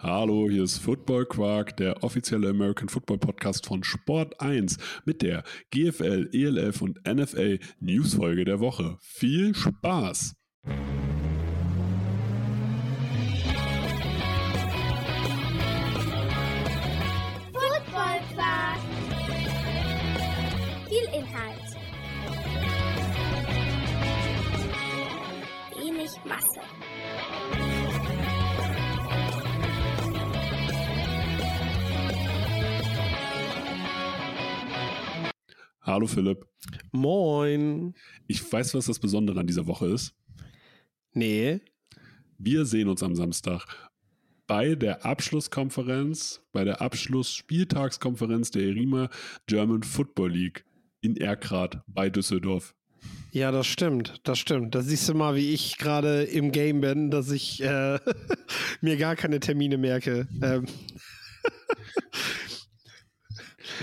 Hallo, hier ist Football Quark, der offizielle American Football Podcast von Sport 1 mit der GFL, ELF und NFL Newsfolge der Woche. Viel Spaß! Football Quark. Viel Inhalt. Wenig Masse. Hallo Philipp. Moin. Ich weiß, was das Besondere an dieser Woche ist. Nee. Wir sehen uns am Samstag bei der Abschlusskonferenz, bei der Abschlussspieltagskonferenz der ERIMA German Football League in Erkrath bei Düsseldorf. Ja, das stimmt. Das stimmt. Da siehst du mal, wie ich gerade im Game bin, dass ich äh, mir gar keine Termine merke. Ähm.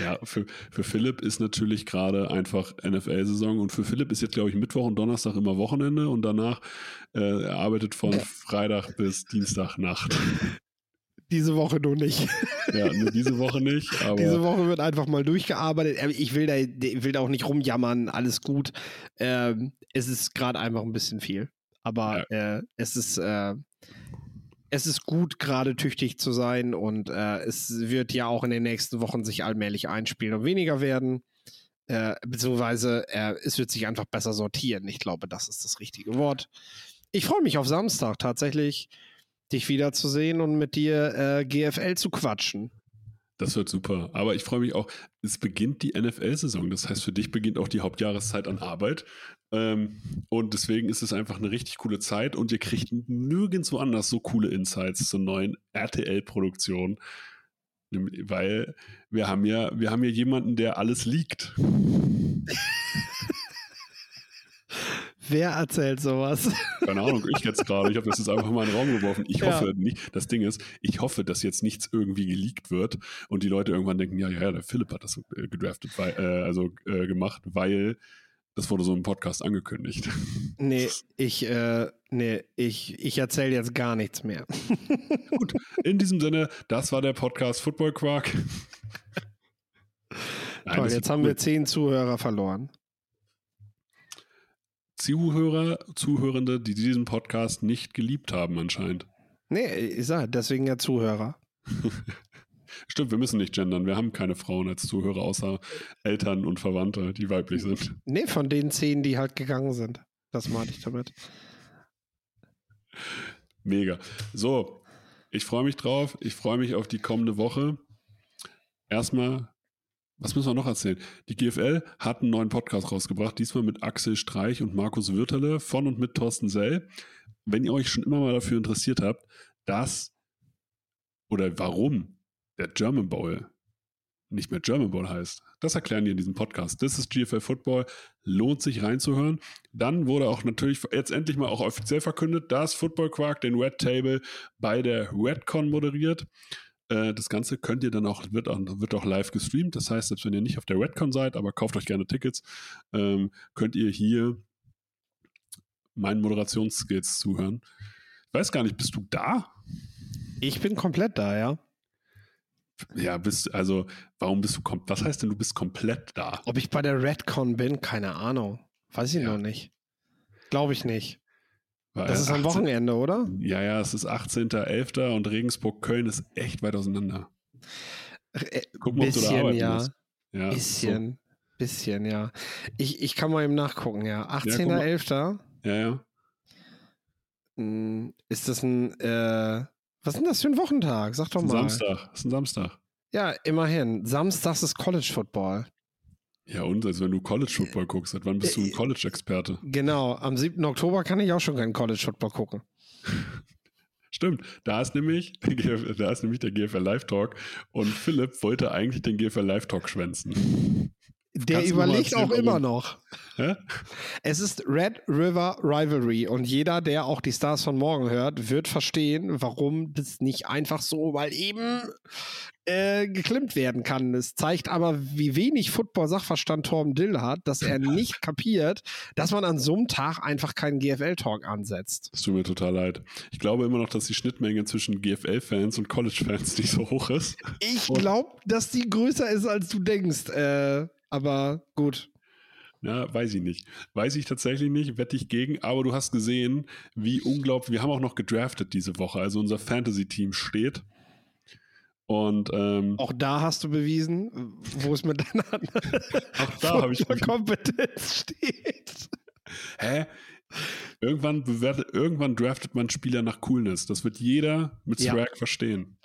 Ja, für, für Philipp ist natürlich gerade einfach NFL-Saison und für Philipp ist jetzt, glaube ich, Mittwoch und Donnerstag immer Wochenende und danach äh, er arbeitet von Freitag bis Dienstagnacht. Diese Woche nur nicht. Ja, nur diese Woche nicht, Diese Woche wird einfach mal durchgearbeitet. Ähm, Ich will da, ich will da auch nicht rumjammern, alles gut. Ähm, es ist gerade einfach ein bisschen viel. Aber äh, es ist, äh, es ist gut, gerade tüchtig zu sein und äh, es wird ja auch in den nächsten Wochen sich allmählich einspielen und weniger werden. Äh, beziehungsweise äh, es wird sich einfach besser sortieren. Ich glaube, das ist das richtige Wort. Ich freue mich auf Samstag tatsächlich, dich wiederzusehen und mit dir äh, GFL zu quatschen. Das wird super. Aber ich freue mich auch, es beginnt die NFL-Saison. Das heißt, für dich beginnt auch die Hauptjahreszeit an Arbeit. Ähm, und deswegen ist es einfach eine richtig coole Zeit und ihr kriegt nirgendwo anders so coole Insights zur neuen RTL-Produktion. Weil wir haben ja, wir haben ja jemanden, der alles liegt. Wer erzählt sowas? Keine Ahnung, ich jetzt gerade. Ich habe das jetzt einfach mal in den Raum geworfen. Ich Ja. hoffe nicht, das Ding ist, ich hoffe, dass jetzt nichts irgendwie geleakt wird und die Leute irgendwann denken, ja, ja, ja, der Philipp hat das äh, gedraftet, weil, äh, also äh, gemacht, weil das wurde so im Podcast angekündigt. Nee, ich, äh, nee, ich, ich erzähle jetzt gar nichts mehr. Gut, in diesem Sinne, das war der Podcast Football Quark. Nein, Toll, jetzt haben wir zehn Zuhörer verloren. Zuhörer, Zuhörende, die diesen Podcast nicht geliebt haben anscheinend. Nee, ich sag, deswegen ja Zuhörer. Stimmt, wir müssen nicht gendern. Wir haben keine Frauen als Zuhörer, außer Eltern und Verwandte, die weiblich sind. Nee, von den zehn, die halt gegangen sind. Das meinte ich damit. Mega. So, ich freue mich drauf. Ich freue mich auf die kommende Woche. Erstmal, was müssen wir noch erzählen? Die GFL hat einen neuen Podcast rausgebracht, diesmal mit Axel Streich und Markus Würterle von und mit Thorsten Sell. Wenn ihr euch schon immer mal dafür interessiert habt, dass oder warum der German Bowl nicht mehr German Bowl heißt, das erklären die in diesem Podcast. Das ist GFL Football. Lohnt sich reinzuhören. Dann wurde auch natürlich jetzt endlich mal auch offiziell verkündet, dass Football Quark den Red Table bei der Redcon moderiert. Äh, Das Ganze könnt ihr dann auch wird, auch, wird auch live gestreamt. Das heißt, selbst wenn ihr nicht auf der Redcon seid, aber kauft euch gerne Tickets, ähm, könnt ihr hier meinen Moderationsskills zuhören. Ich weiß gar nicht, bist du da? Ich bin komplett da, ja. Ja, bist, also, warum bist du, kom was heißt denn, du bist komplett da? Ob ich bei der Redcon bin, keine Ahnung. Weiß ich Ja. noch nicht. Glaube ich nicht. Das ist am 18 Wochenende, oder? Ja, ja, es ist 18.11. und Regensburg-Köln ist echt weit auseinander. Äh, Guck mal, ob du da bisschen, arbeiten ja. musst. Ja, Bisschen. Bisschen, ja. Ich, ich kann mal eben nachgucken, ja. guck mal. 18.11. So. Ja, ja. Hm, Ist das ein, äh, was ist denn das für ein Wochentag? Sag doch mal. Samstag. Ist ein Samstag. Ja, immerhin. Samstags ist College Football. Ja, und also wenn du College Football guckst, seit wann bist du ein Äh, College-Experte? Genau, am 7. Oktober kann ich auch schon keinen College Football gucken. Stimmt, da ist nämlich, der GFL da ist nämlich der GFL Live Talk und Philipp wollte eigentlich den GFL Live Talk schwänzen. Der Kannst überlegt auch immer noch. Hä? Es ist Red River Rivalry und jeder, der auch die Stars von morgen hört, wird verstehen, warum das nicht einfach so mal eben äh, geklimmt werden kann. Es zeigt aber, wie wenig Football-Sachverstand Torben Dill hat, dass er nicht kapiert, dass man an so einem Tag einfach keinen GFL-Talk ansetzt. Es tut mir total leid. Ich glaube immer noch, dass die Schnittmenge zwischen GFL-Fans und College-Fans nicht so hoch ist. Ich glaube, dass die größer ist, als du denkst. Äh, aber gut. Ja, weiß ich nicht. Weiß ich tatsächlich nicht, wette ich gegen, aber du hast gesehen, wie unglaublich, wir haben auch noch gedraftet diese Woche, also unser Fantasy-Team steht. Und ähm, Auch da hast du bewiesen, wo es mit deiner auch da habe ich Kompetenz steht. Hä? Irgendwann, bewertet, irgendwann draftet man Spieler nach Coolness. Das wird jeder mit Ja. Swag verstehen.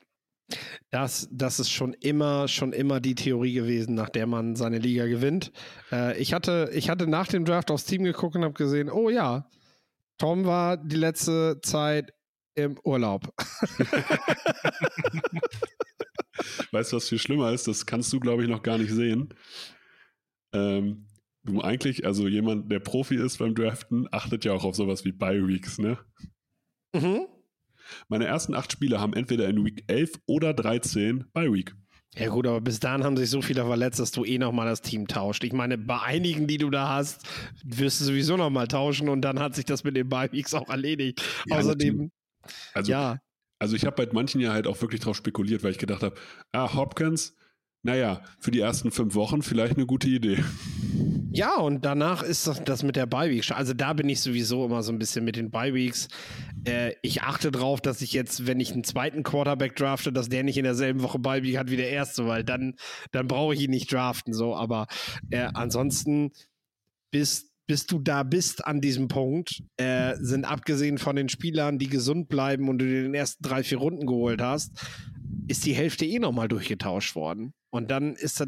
Das, das ist schon immer, schon immer die Theorie gewesen, nach der man seine Liga gewinnt. Äh, ich, hatte, ich hatte nach dem Draft aufs Team geguckt und habe gesehen, oh ja, Tom war die letzte Zeit im Urlaub. Weißt du, was viel schlimmer ist? Das kannst du, glaube ich, noch gar nicht sehen. Ähm, du eigentlich, also jemand, der Profi ist beim Draften, achtet ja auch auf sowas wie Bye-Weeks, ne? Mhm. Meine ersten acht Spiele haben entweder in Week 11 oder 13 Bye-Week. Ja gut, aber bis dahin haben sich so viele verletzt, dass du eh nochmal das Team tauscht. Ich meine, bei einigen, die du da hast, wirst du sowieso nochmal tauschen und dann hat sich das mit den Bye-Weeks auch erledigt. Ja, Außerdem, Also, ja, also ich habe bei manchen ja halt auch wirklich drauf spekuliert, weil ich gedacht habe, ah, Hopkins, naja, für die ersten fünf Wochen vielleicht eine gute Idee. Ja, und danach ist das, das mit der Bye-Week. schon- Also da bin ich sowieso immer so ein bisschen mit den Bye-Weeks. Äh, ich achte drauf, dass ich jetzt, wenn ich einen zweiten Quarterback drafte, dass der nicht in derselben Woche Bye-Week hat wie der erste, weil dann, dann brauche ich ihn nicht draften. So, aber äh, ansonsten, bis, bis du da bist an diesem Punkt, äh, sind abgesehen von den Spielern, die gesund bleiben und du dir den ersten drei, vier Runden geholt hast, ist die Hälfte eh nochmal durchgetauscht worden. Und dann ist das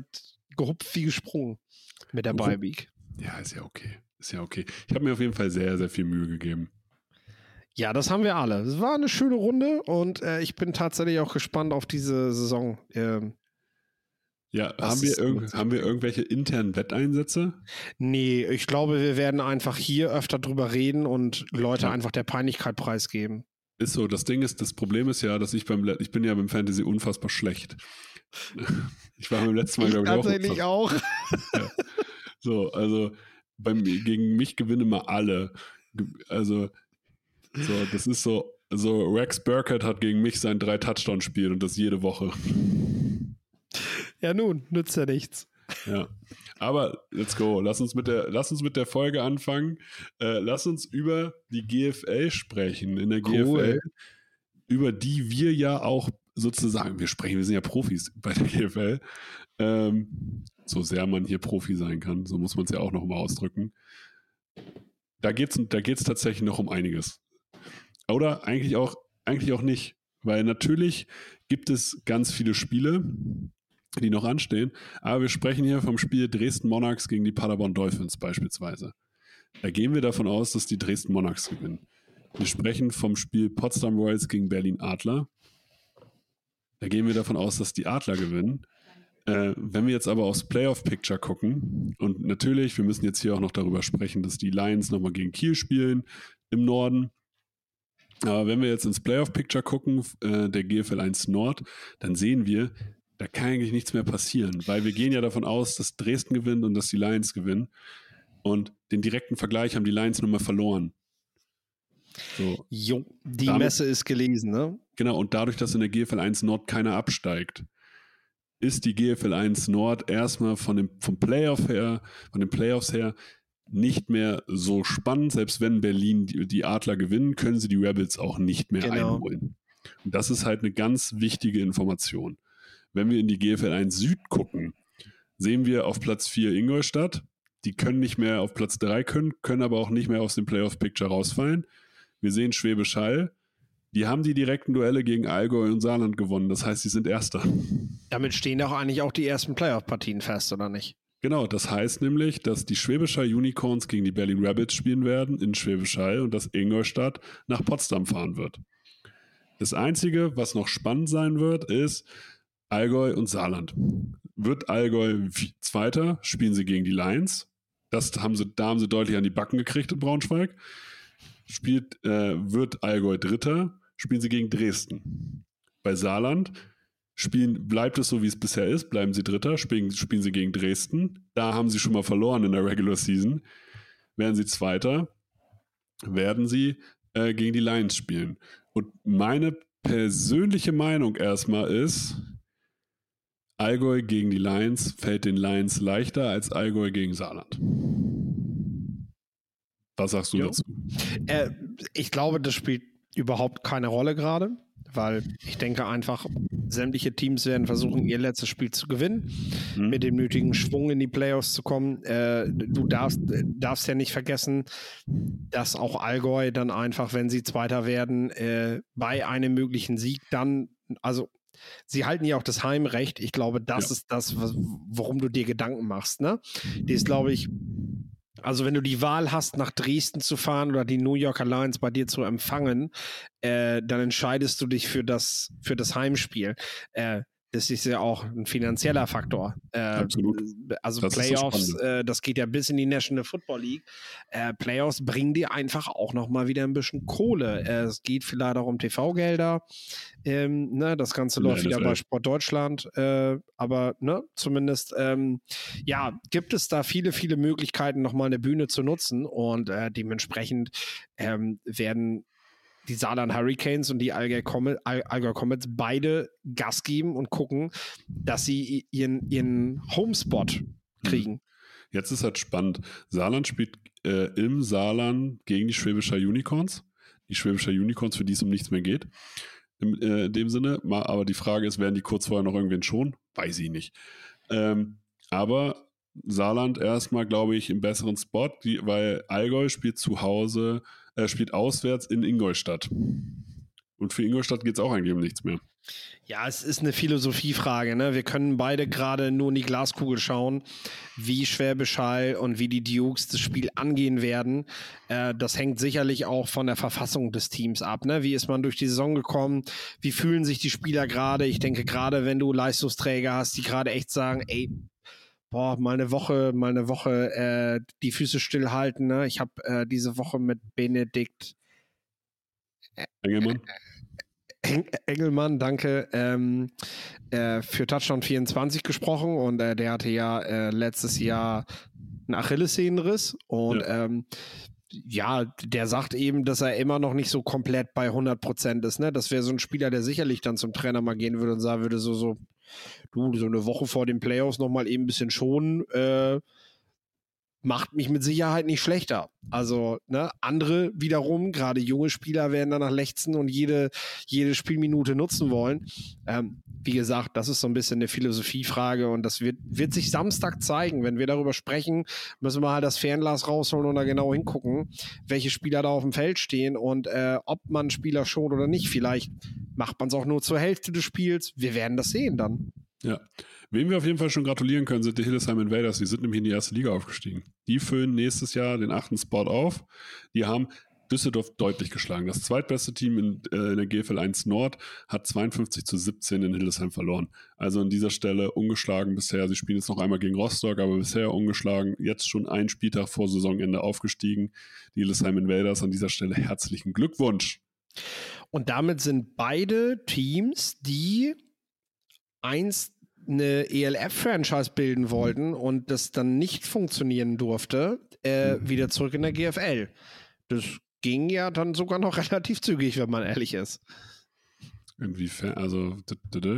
gehupft wie gesprungen mit der Gehupt- Bye-Week. Ja, ist ja okay. Ist ja okay. Ich habe mir auf jeden Fall sehr, sehr viel Mühe gegeben. Ja, das haben wir alle. Es war eine schöne Runde und äh, ich bin tatsächlich auch gespannt auf diese Saison. Ähm, Ja, haben wir, haben wir irgendwelche internen Wetteinsätze? nee, ich glaube, wir werden einfach hier öfter drüber reden und Leute Ja. einfach der Peinlichkeit preisgeben. Ist so, das Ding ist, das Problem ist ja, dass ich beim, ich bin ja beim Fantasy unfassbar schlecht. Ich war beim letzten Mal, glaube ich, auch. tatsächlich auch. So, also beim, gegen mich gewinnen mal alle. Also, so, das ist so, so Rex Burkett hat gegen mich sein drei Touchdown-Spiel und das jede Woche. Ja, nun, nützt ja nichts. Ja. Aber let's go. Lass uns mit der, lass uns mit der Folge anfangen. Äh, lass uns über die GFL sprechen. In der Cool. GFL, über die wir ja auch sozusagen, wir sprechen, wir sind ja Profis bei der GFL. Ähm, so sehr man hier Profi sein kann, so muss man es ja auch noch mal ausdrücken. Da geht es da geht's tatsächlich noch um einiges. Oder eigentlich auch, eigentlich auch nicht. Weil natürlich gibt es ganz viele Spiele, die noch anstehen. Aber wir sprechen hier vom Spiel Dresden Monarchs gegen die Paderborn Dolphins beispielsweise. Da gehen wir davon aus, dass die Dresden Monarchs gewinnen. Wir sprechen vom Spiel Potsdam Royals gegen Berlin Adler. Da gehen wir davon aus, dass die Adler gewinnen. Äh, wenn wir jetzt aber aufs Playoff-Picture gucken, und natürlich, wir müssen jetzt hier auch noch darüber sprechen, dass die Lions nochmal gegen Kiel spielen im Norden. Aber wenn wir jetzt ins Playoff-Picture gucken, äh, der GFL 1 Nord, dann sehen wir, da kann eigentlich nichts mehr passieren, weil wir gehen ja davon aus, dass Dresden gewinnt und dass die Lions gewinnen. Und den direkten Vergleich haben die Lions nun mal verloren. So, Jo, die Damit- Messe ist gelesen, ne? genau, und dadurch, dass in der GFL 1 Nord keiner absteigt, ist die GFL 1 Nord erstmal von dem, vom Playoff her, von den Playoffs her, nicht mehr so spannend. Selbst wenn Berlin die, die Adler gewinnen, können sie die Rebels auch nicht mehr Genau. einholen. Und das ist halt eine ganz wichtige Information. Wenn wir in die GFL 1 Süd gucken, sehen wir auf Platz 4 Ingolstadt. Die können nicht mehr auf Platz 3 können, können aber auch nicht mehr aus dem Playoff-Picture rausfallen. Wir sehen Schwäbisch Hall. Die haben die direkten Duelle gegen Allgäu und Saarland gewonnen. Das heißt, sie sind Erster. Damit stehen doch eigentlich auch die ersten Playoff-Partien fest, oder nicht? Genau, das heißt nämlich, dass die Schwäbisch Hall Unicorns gegen die Berlin Rabbits spielen werden in Schwäbisch Hall und dass Ingolstadt nach Potsdam fahren wird. Das Einzige, was noch spannend sein wird, ist Allgäu und Saarland. wird Allgäu Zweiter, spielen sie gegen die Lions. Das haben sie, da haben sie deutlich an die Backen gekriegt in Braunschweig. Spielt, äh, wird Allgäu Dritter, spielen sie gegen Dresden. Bei Saarland spielen, bleibt es so, wie es bisher ist, bleiben sie Dritter, spielen, spielen sie gegen Dresden. Da haben sie schon mal verloren in der Regular Season. Werden sie Zweiter, werden sie äh, gegen die Lions spielen. Und meine persönliche Meinung erstmal ist, Allgäu gegen die Lions fällt den Lions leichter als Allgäu gegen Saarland. Was sagst du jo. dazu? Äh, ich glaube, das spielt überhaupt keine Rolle gerade, weil ich denke einfach, sämtliche Teams werden versuchen, ihr letztes Spiel zu gewinnen, mhm. mit dem nötigen Schwung in die Playoffs zu kommen. Äh, du darfst, darfst ja nicht vergessen, dass auch Allgäu dann einfach, wenn sie Zweiter werden, äh, bei einem möglichen Sieg dann, also Sie halten ja auch das Heimrecht. Ich glaube, das ja. ist das, worum du dir Gedanken machst. Ne? Die ist, glaube ich, also wenn du die Wahl hast, nach Dresden zu fahren oder die New Yorker Lions bei dir zu empfangen, äh, dann entscheidest du dich für das, für das Heimspiel. Äh, das ist ja auch ein finanzieller Faktor. Äh, Absolut. Also das Playoffs, so äh, das geht ja bis in die National Football League. Äh, Playoffs bringen dir einfach auch nochmal wieder ein bisschen Kohle. Äh, es geht vielleicht auch um TV-Gelder. Ähm, ne, das Ganze läuft wieder bei Sport Deutschland. Äh, aber ne, zumindest, ähm, ja, gibt es da viele, viele Möglichkeiten, nochmal eine Bühne zu nutzen. Und äh, dementsprechend ähm, werden die Saarland Hurricanes und die Allgäu Comets, Allgäu Comets beide Gas geben und gucken, dass sie ihren, ihren Homespot hm. kriegen. Jetzt ist halt spannend. Saarland spielt äh, im Saarland gegen die Schwäbischer Unicorns. Die Schwäbischer Unicorns, für die es um nichts mehr geht. Im, äh, in dem Sinne. Aber die Frage ist, werden die kurz vorher noch irgendwen schon? Weiß ich nicht. Ähm, aber Saarland erstmal, glaube ich, im besseren Spot, die, weil Allgäu spielt zu Hause äh, spielt auswärts in Ingolstadt. Und für Ingolstadt geht es auch eigentlich um nichts mehr. Ja, es ist eine Philosophiefrage. Ne? Wir können beide gerade nur in die Glaskugel schauen, wie Schwäbisch und wie die Dukes das Spiel angehen werden. Äh, das hängt sicherlich auch von der Verfassung des Teams ab. Ne? Wie ist man durch die Saison gekommen? Wie fühlen sich die Spieler gerade? Ich denke, gerade wenn du Leistungsträger hast, die gerade echt sagen, ey, boah, mal eine Woche, mal eine Woche äh, die Füße stillhalten. Ne? Ich habe äh, diese Woche mit Benedikt Engelmann. Eng Engelmann, danke, ähm, äh, für Touchdown 24 gesprochen und äh, der hatte ja äh, letztes Jahr einen Achillessehnenriss und ja. Ähm, ja, der sagt eben, dass er immer noch nicht so komplett bei 100 Prozent ist. Ne? Das wäre so ein Spieler, der sicherlich dann zum Trainer mal gehen würde und sagen würde, so, so, du, so eine Woche vor den Playoffs nochmal eben ein bisschen schonen, äh, macht mich mit Sicherheit nicht schlechter. Also, ne, andere wiederum, gerade junge Spieler werden danach lechzen und jede, jede Spielminute nutzen wollen. Ähm, wie gesagt, das ist so ein bisschen eine Philosophiefrage und das wird, wird sich Samstag zeigen. Wenn wir darüber sprechen, müssen wir halt das Fernglas rausholen und da genau hingucken, welche Spieler da auf dem Feld stehen und äh, ob man Spieler schon oder nicht. Vielleicht macht man es auch nur zur Hälfte des Spiels. Wir werden das sehen dann. Ja. Wem wir auf jeden Fall schon gratulieren können, sind die Hillesheim Invaders. Die sind nämlich in die erste Liga aufgestiegen. Die füllen nächstes Jahr den achten Spot auf. Die haben Düsseldorf deutlich geschlagen. Das zweitbeste Team in, äh, in der GFL 1 Nord hat 52 zu 17 in Hildesheim verloren. Also an dieser Stelle ungeschlagen bisher. Sie spielen jetzt noch einmal gegen Rostock, aber bisher ungeschlagen. Jetzt schon ein Spieltag vor Saisonende aufgestiegen. Die Hildesheim Invaders an dieser Stelle herzlichen Glückwunsch. Und damit sind beide Teams, die einst eine ELF-Franchise bilden wollten und das dann nicht funktionieren durfte, äh, mhm. wieder zurück in der GFL. Das ging ja dann sogar noch relativ zügig, wenn man ehrlich ist. Inwiefern, also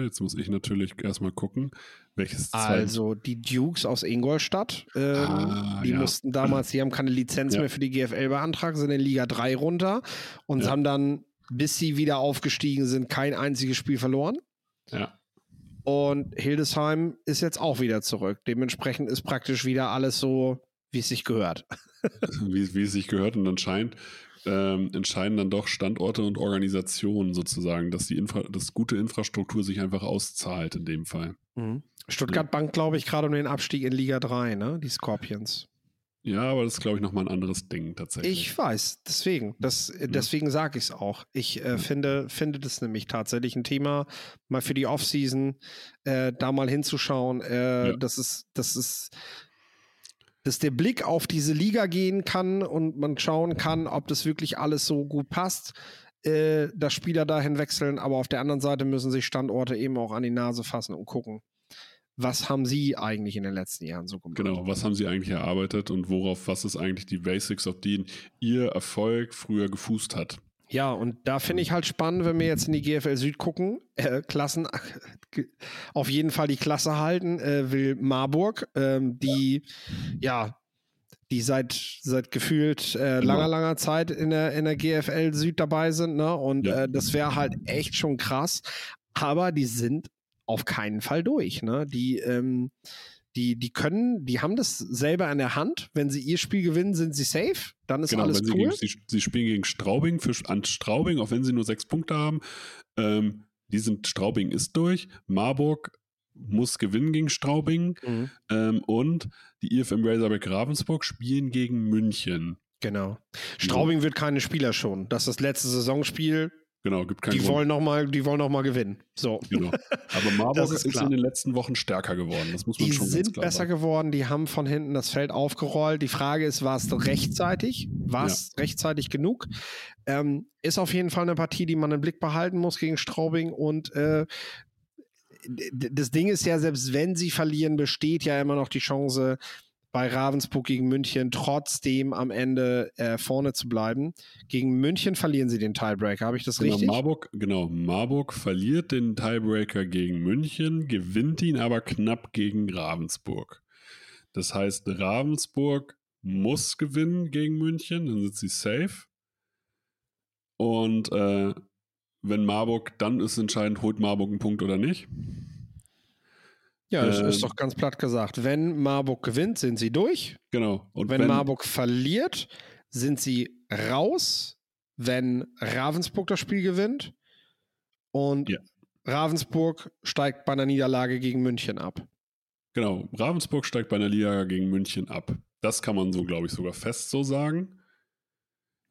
jetzt muss ich natürlich erstmal gucken, welches Also die Dukes aus Ingolstadt, ähm, ah, die ja. mussten damals, die haben keine Lizenz ja. mehr für die GFL beantragen, sind in Liga 3 runter und ja. haben dann, bis sie wieder aufgestiegen sind, kein einziges Spiel verloren. Ja. Und Hildesheim ist jetzt auch wieder zurück. Dementsprechend ist praktisch wieder alles so, wie es sich gehört. wie, wie es sich gehört und anscheinend ähm, entscheiden dann doch Standorte und Organisationen sozusagen, dass die Infra dass gute Infrastruktur sich einfach auszahlt in dem Fall. Mhm. Stuttgart ja. Bank, glaube ich, gerade um den Abstieg in Liga 3, ne? Die Scorpions. Ja, aber das ist, glaube ich, nochmal ein anderes Ding tatsächlich. Ich weiß, deswegen. Das, deswegen sage ich es auch. Ich äh, finde, finde das nämlich tatsächlich ein Thema, mal für die Offseason äh, da mal hinzuschauen. Äh, Ja. Das ist, das ist, dass der Blick auf diese Liga gehen kann und man schauen kann, ob das wirklich alles so gut passt, äh, dass Spieler dahin wechseln. Aber auf der anderen Seite müssen sich Standorte eben auch an die Nase fassen und gucken, was haben sie eigentlich in den letzten Jahren so gemacht. Genau, was haben sie eigentlich erarbeitet und worauf, was ist eigentlich die Basics, auf denen ihr Erfolg früher gefußt hat? Ja, und da finde ich halt spannend, wenn wir jetzt in die GFL Süd gucken. Äh, Klassen, auf jeden Fall die Klasse halten äh, will Marburg, ähm, die ja, die seit, seit gefühlt äh, Genau. langer, langer Zeit in der, in der GFL Süd dabei sind. Ne? Und Ja. äh, das wäre halt echt schon krass. Aber die sind auf keinen Fall durch. Ne? Die, ähm, die, die können, die haben das selber in der Hand. Wenn sie ihr Spiel gewinnen, sind sie safe. Dann ist Genau, alles wenn sie, cool. gegen, sie, sie spielen gegen Straubing, für, an Straubing, auch wenn sie nur sechs Punkte haben. Ähm, die sind, Straubing ist durch. Marburg muss gewinnen gegen Straubing. Mhm. Ähm, und die IFM Razorback Ravensburg spielen gegen München. Genau. Straubing wird keine Spieler schon. Das ist das letzte Saisonspiel. Genau, gibt keinen Die Grund. wollen, noch mal, die wollen noch mal gewinnen. So. Genau. Aber Marburg ist, ist in den letzten Wochen stärker geworden. Das muss man Die schon sind besser sagen. geworden, die haben von hinten das Feld aufgerollt. Die Frage ist, war es rechtzeitig? War es rechtzeitig genug? Ähm, ist auf jeden Fall eine Partie, die man im Blick behalten muss gegen Straubing. Und äh, das Ding ist ja, selbst wenn sie verlieren, besteht ja immer noch die Chance, bei Ravensburg gegen München trotzdem am Ende äh, vorne zu bleiben. Gegen München verlieren sie den Tiebreaker. Habe ich das Genau, richtig? Marburg, genau, Marburg verliert den Tiebreaker gegen München, gewinnt ihn aber knapp gegen Ravensburg. Das heißt, Ravensburg muss gewinnen gegen München, dann sind sie safe. Und äh, wenn Marburg, dann ist entscheidend, holt Marburg einen Punkt oder nicht. Ja, das Ähm, ist doch ganz platt gesagt. Wenn Marburg gewinnt, sind sie durch. Genau. Und wenn, Marburg verliert, sind sie raus, wenn Ravensburg das Spiel gewinnt. Und Ja. Ravensburg steigt bei einer Niederlage gegen München ab. Genau, Ravensburg steigt bei einer Liga gegen München ab. Das kann man so, glaube ich, sogar fest so sagen.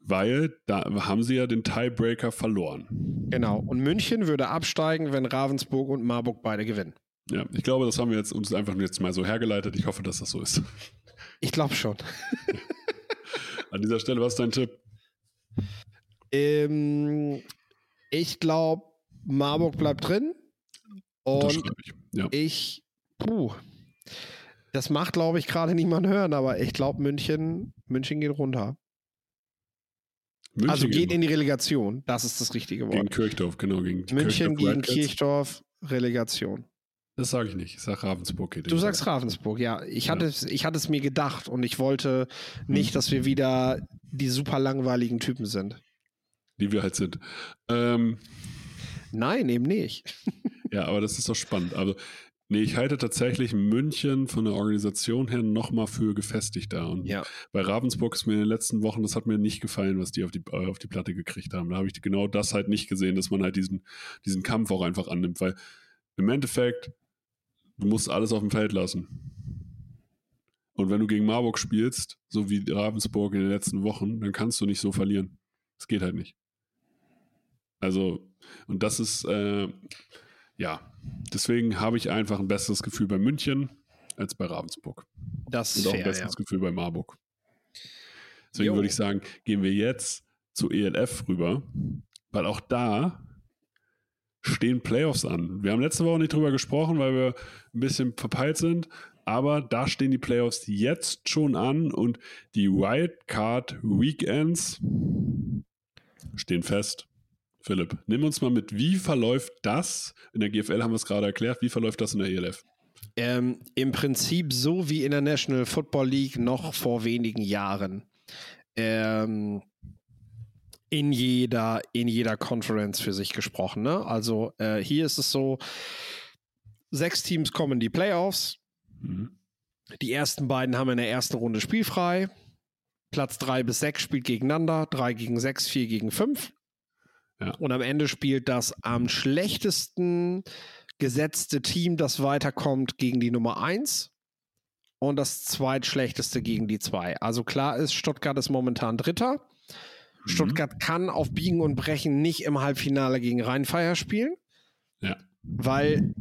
Weil da haben sie ja den Tiebreaker verloren. Genau. Und München würde absteigen, wenn Ravensburg und Marburg beide gewinnen. Ja, ich glaube, das haben wir jetzt uns einfach jetzt mal so hergeleitet. Ich hoffe, dass das so ist. Ich glaube schon. An dieser Stelle, was ist dein Tipp? Ähm, ich glaube, Marburg bleibt drin. Und ich. Ja. ich, puh, das macht, glaube ich, gerade niemand hören, aber ich glaube, München, München geht runter. München also geht gegen, in die Relegation. Das ist das richtige gegen Wort. Kirchdorf, genau. Gegen München Kirchdorf gegen. Kirchdorf, Relegation. Das sage ich nicht. Ich sage Ravensburg geht. Du sagst Ravensburg, ja. Ich hatte, Ja. es, ich hatte es mir gedacht und ich wollte nicht, Hm. dass wir wieder die super langweiligen Typen sind. Die wir halt sind. Ähm, Nein, eben nicht. ja, aber das ist doch spannend. Also, nee, ich halte tatsächlich München von der Organisation her nochmal für gefestigter. Und Ja. bei Ravensburg ist mir in den letzten Wochen, das hat mir nicht gefallen, was die auf die, äh, auf die Platte gekriegt haben. Da habe ich genau das halt nicht gesehen, dass man halt diesen, diesen Kampf auch einfach annimmt, weil im Endeffekt, du musst alles auf dem Feld lassen. Und wenn du gegen Marburg spielst, so wie Ravensburg in den letzten Wochen, dann kannst du nicht so verlieren. Es geht halt nicht. Also, und das ist, äh, ja, deswegen habe ich einfach ein besseres Gefühl bei München als bei Ravensburg. Das Und ist auch ein fair, ja. besseres Gefühl bei Marburg. Deswegen Jo. würde ich sagen, gehen wir jetzt zu ELF rüber, weil auch da stehen Playoffs an. Wir haben letzte Woche nicht drüber gesprochen, weil wir ein bisschen verpeilt sind, aber da stehen die Playoffs jetzt schon an und die Wildcard Weekends stehen fest. Philipp, nimm uns mal mit, wie verläuft das? In der GFL haben wir es gerade erklärt, wie verläuft das in der ELF? Ähm, Im Prinzip so wie in der National Football League noch vor wenigen Jahren. Ähm, in jeder, in jeder Conference für sich gesprochen. Ne? Also äh, hier ist es so, sechs Teams kommen in die Playoffs. Mhm. Die ersten beiden haben in der ersten Runde spielfrei. Platz drei bis sechs spielt gegeneinander. Drei gegen sechs, vier gegen fünf. Ja. Und am Ende spielt das am schlechtesten gesetzte Team, das weiterkommt, gegen die Nummer eins. und das zweitschlechteste gegen die zwei. Also klar ist, Stuttgart ist momentan Dritter. Mhm. Stuttgart kann auf Biegen und Brechen nicht im Halbfinale gegen Rheinfeier spielen, Ja. weil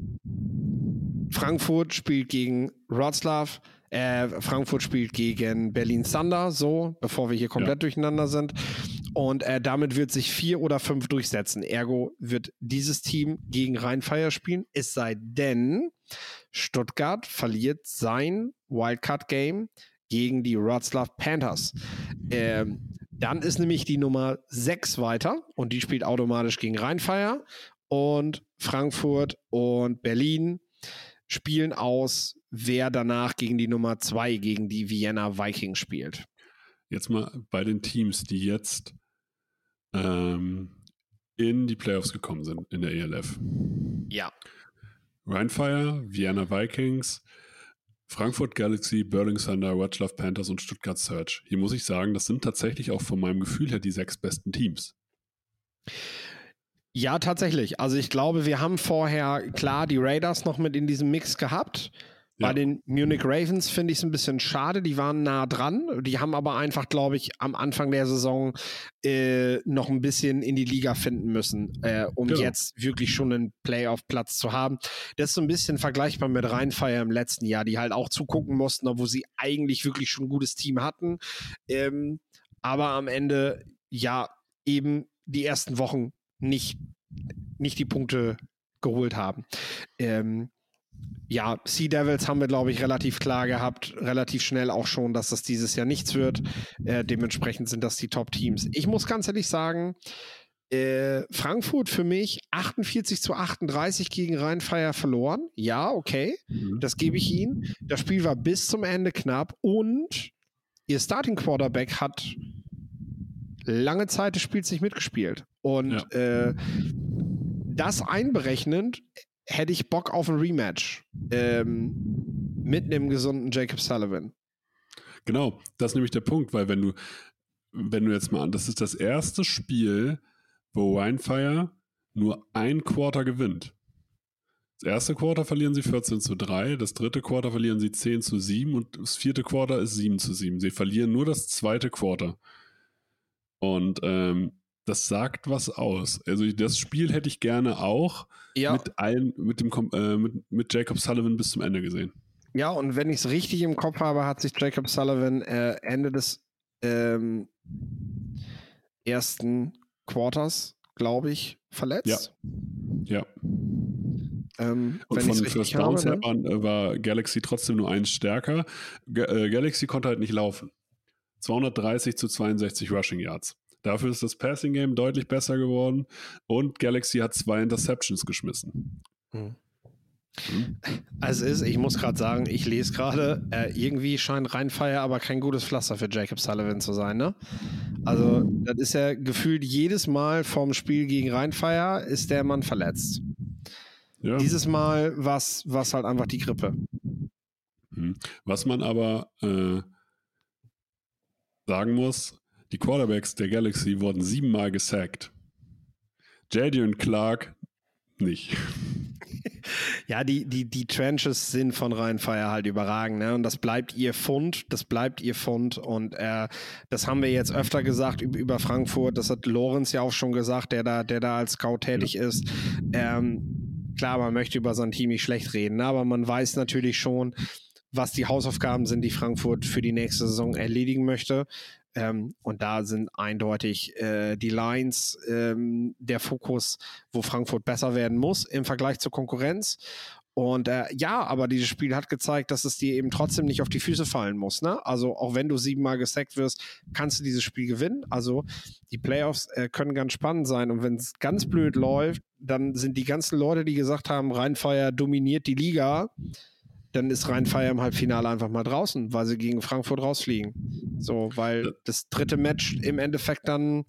Frankfurt spielt gegen Wroclaw, äh, Frankfurt spielt gegen Berlin Thunder, so, bevor wir hier komplett durcheinander sind. Und äh, damit wird sich vier oder fünf durchsetzen. Ergo wird dieses Team gegen Rheinfeier spielen, es sei denn, Stuttgart verliert sein Wildcard-Game gegen die Wroclaw Panthers. Ähm, dann ist nämlich die Nummer 6 weiter und die spielt automatisch gegen Rheinfeier. Und Frankfurt und Berlin spielen aus, wer danach gegen die Nummer 2, gegen die Vienna Vikings spielt. Jetzt mal bei den Teams, die jetzt ähm, in die Playoffs gekommen sind in der ELF. Ja. Rheinfire, Vienna Vikings, Frankfurt Galaxy, Berlin Thunder, Wroclaw Panthers und Stuttgart Surge. Hier muss ich sagen, das sind tatsächlich auch von meinem Gefühl her die sechs besten Teams. Ja, tatsächlich. Also ich glaube, wir haben vorher klar die Raiders noch mit in diesem Mix gehabt. Bei den Munich Ravens finde ich es ein bisschen schade. Die waren nah dran. Die haben aber einfach, glaube ich, am Anfang der Saison äh, noch ein bisschen in die Liga finden müssen, äh, um Genau. jetzt wirklich schon einen Playoff-Platz zu haben. Das ist so ein bisschen vergleichbar mit Rheinfeier im letzten Jahr, die halt auch zugucken mussten, obwohl sie eigentlich wirklich schon ein gutes Team hatten. Ähm, aber am Ende, ja, eben die ersten Wochen nicht, nicht die Punkte geholt haben. Ähm, ja, Sea Devils haben wir, glaube ich, relativ klar gehabt, relativ schnell auch schon, dass das dieses Jahr nichts wird. Äh, dementsprechend sind das die Top-Teams. Ich muss ganz ehrlich sagen, äh, Frankfurt für mich 48 zu 38 gegen Rheinfeier verloren. Ja, okay, Mhm. das gebe ich ihnen. Das Spiel war bis zum Ende knapp und ihr Starting Quarterback hat lange Zeit des Spiels nicht mitgespielt. Und äh, das einberechnend hätte ich Bock auf ein Rematch ähm, mit einem gesunden Jacob Sullivan. Genau, das ist nämlich der Punkt, weil wenn du, wenn du jetzt mal an, das ist das erste Spiel, wo Rheinfire nur ein Quarter gewinnt. Das erste Quarter verlieren sie 14 zu 3, das dritte Quarter verlieren sie 10 zu 7 und das vierte Quarter ist 7 zu 7. Sie verlieren nur das zweite Quarter. Und ähm, das sagt was aus. Also das Spiel hätte ich gerne auch Ja, mit allen, mit dem äh, mit, mit Jacob Sullivan bis zum Ende gesehen. ja und wenn ich es richtig im Kopf habe, hat sich Jacob Sullivan äh, Ende des ähm, ersten Quarters, glaube ich, verletzt. Ja. Ähm, Und von First Downs her ne? waren, äh, war Galaxy trotzdem nur eins stärker. Ga äh, Galaxy konnte halt nicht laufen. 230 zu 62 Rushing Yards. Dafür ist das Passing Game deutlich besser geworden und Galaxy hat zwei Interceptions geschmissen. Mhm. Mhm. Also ist, ich muss gerade sagen, ich lese gerade, äh, irgendwie scheint Rheinfeier aber kein gutes Pflaster für Jacob Sullivan zu sein, ne? Also, das ist ja gefühlt jedes Mal vorm Spiel gegen Rheinfeier ist der Mann verletzt. Ja. Dieses Mal war es halt einfach die Grippe. Mhm. Was man aber äh, sagen muss, die Quarterbacks der Galaxy wurden siebenmal gesackt. Jadion Clark nicht. Ja, die, die, die Trenches sind von Rheinfeier halt überragend, ne? Und das bleibt ihr Fund, das bleibt ihr Fund. Und äh, das haben wir jetzt öfter gesagt über, Frankfurt. Das hat Lorenz ja auch schon gesagt, der da, der da als Scout tätig ist. Ähm, klar, man möchte über sein Team nicht schlecht reden, ne? aber man weiß natürlich schon, was die Hausaufgaben sind, die Frankfurt für die nächste Saison erledigen möchte. Ähm, und da sind eindeutig äh, die Lines ähm, der Fokus, wo Frankfurt besser werden muss im Vergleich zur Konkurrenz. Und äh, ja, aber dieses Spiel hat gezeigt, dass es dir eben trotzdem nicht auf die Füße fallen muss. Ne? Also auch wenn du siebenmal gesackt wirst, kannst du dieses Spiel gewinnen. Also die Playoffs äh, können ganz spannend sein. Und wenn es ganz blöd läuft, dann sind die ganzen Leute, die gesagt haben, Rheinfeier dominiert die Liga, dann ist Rheinfeier im Halbfinale einfach mal draußen, weil sie gegen Frankfurt rausfliegen. So, weil das dritte Match im Endeffekt dann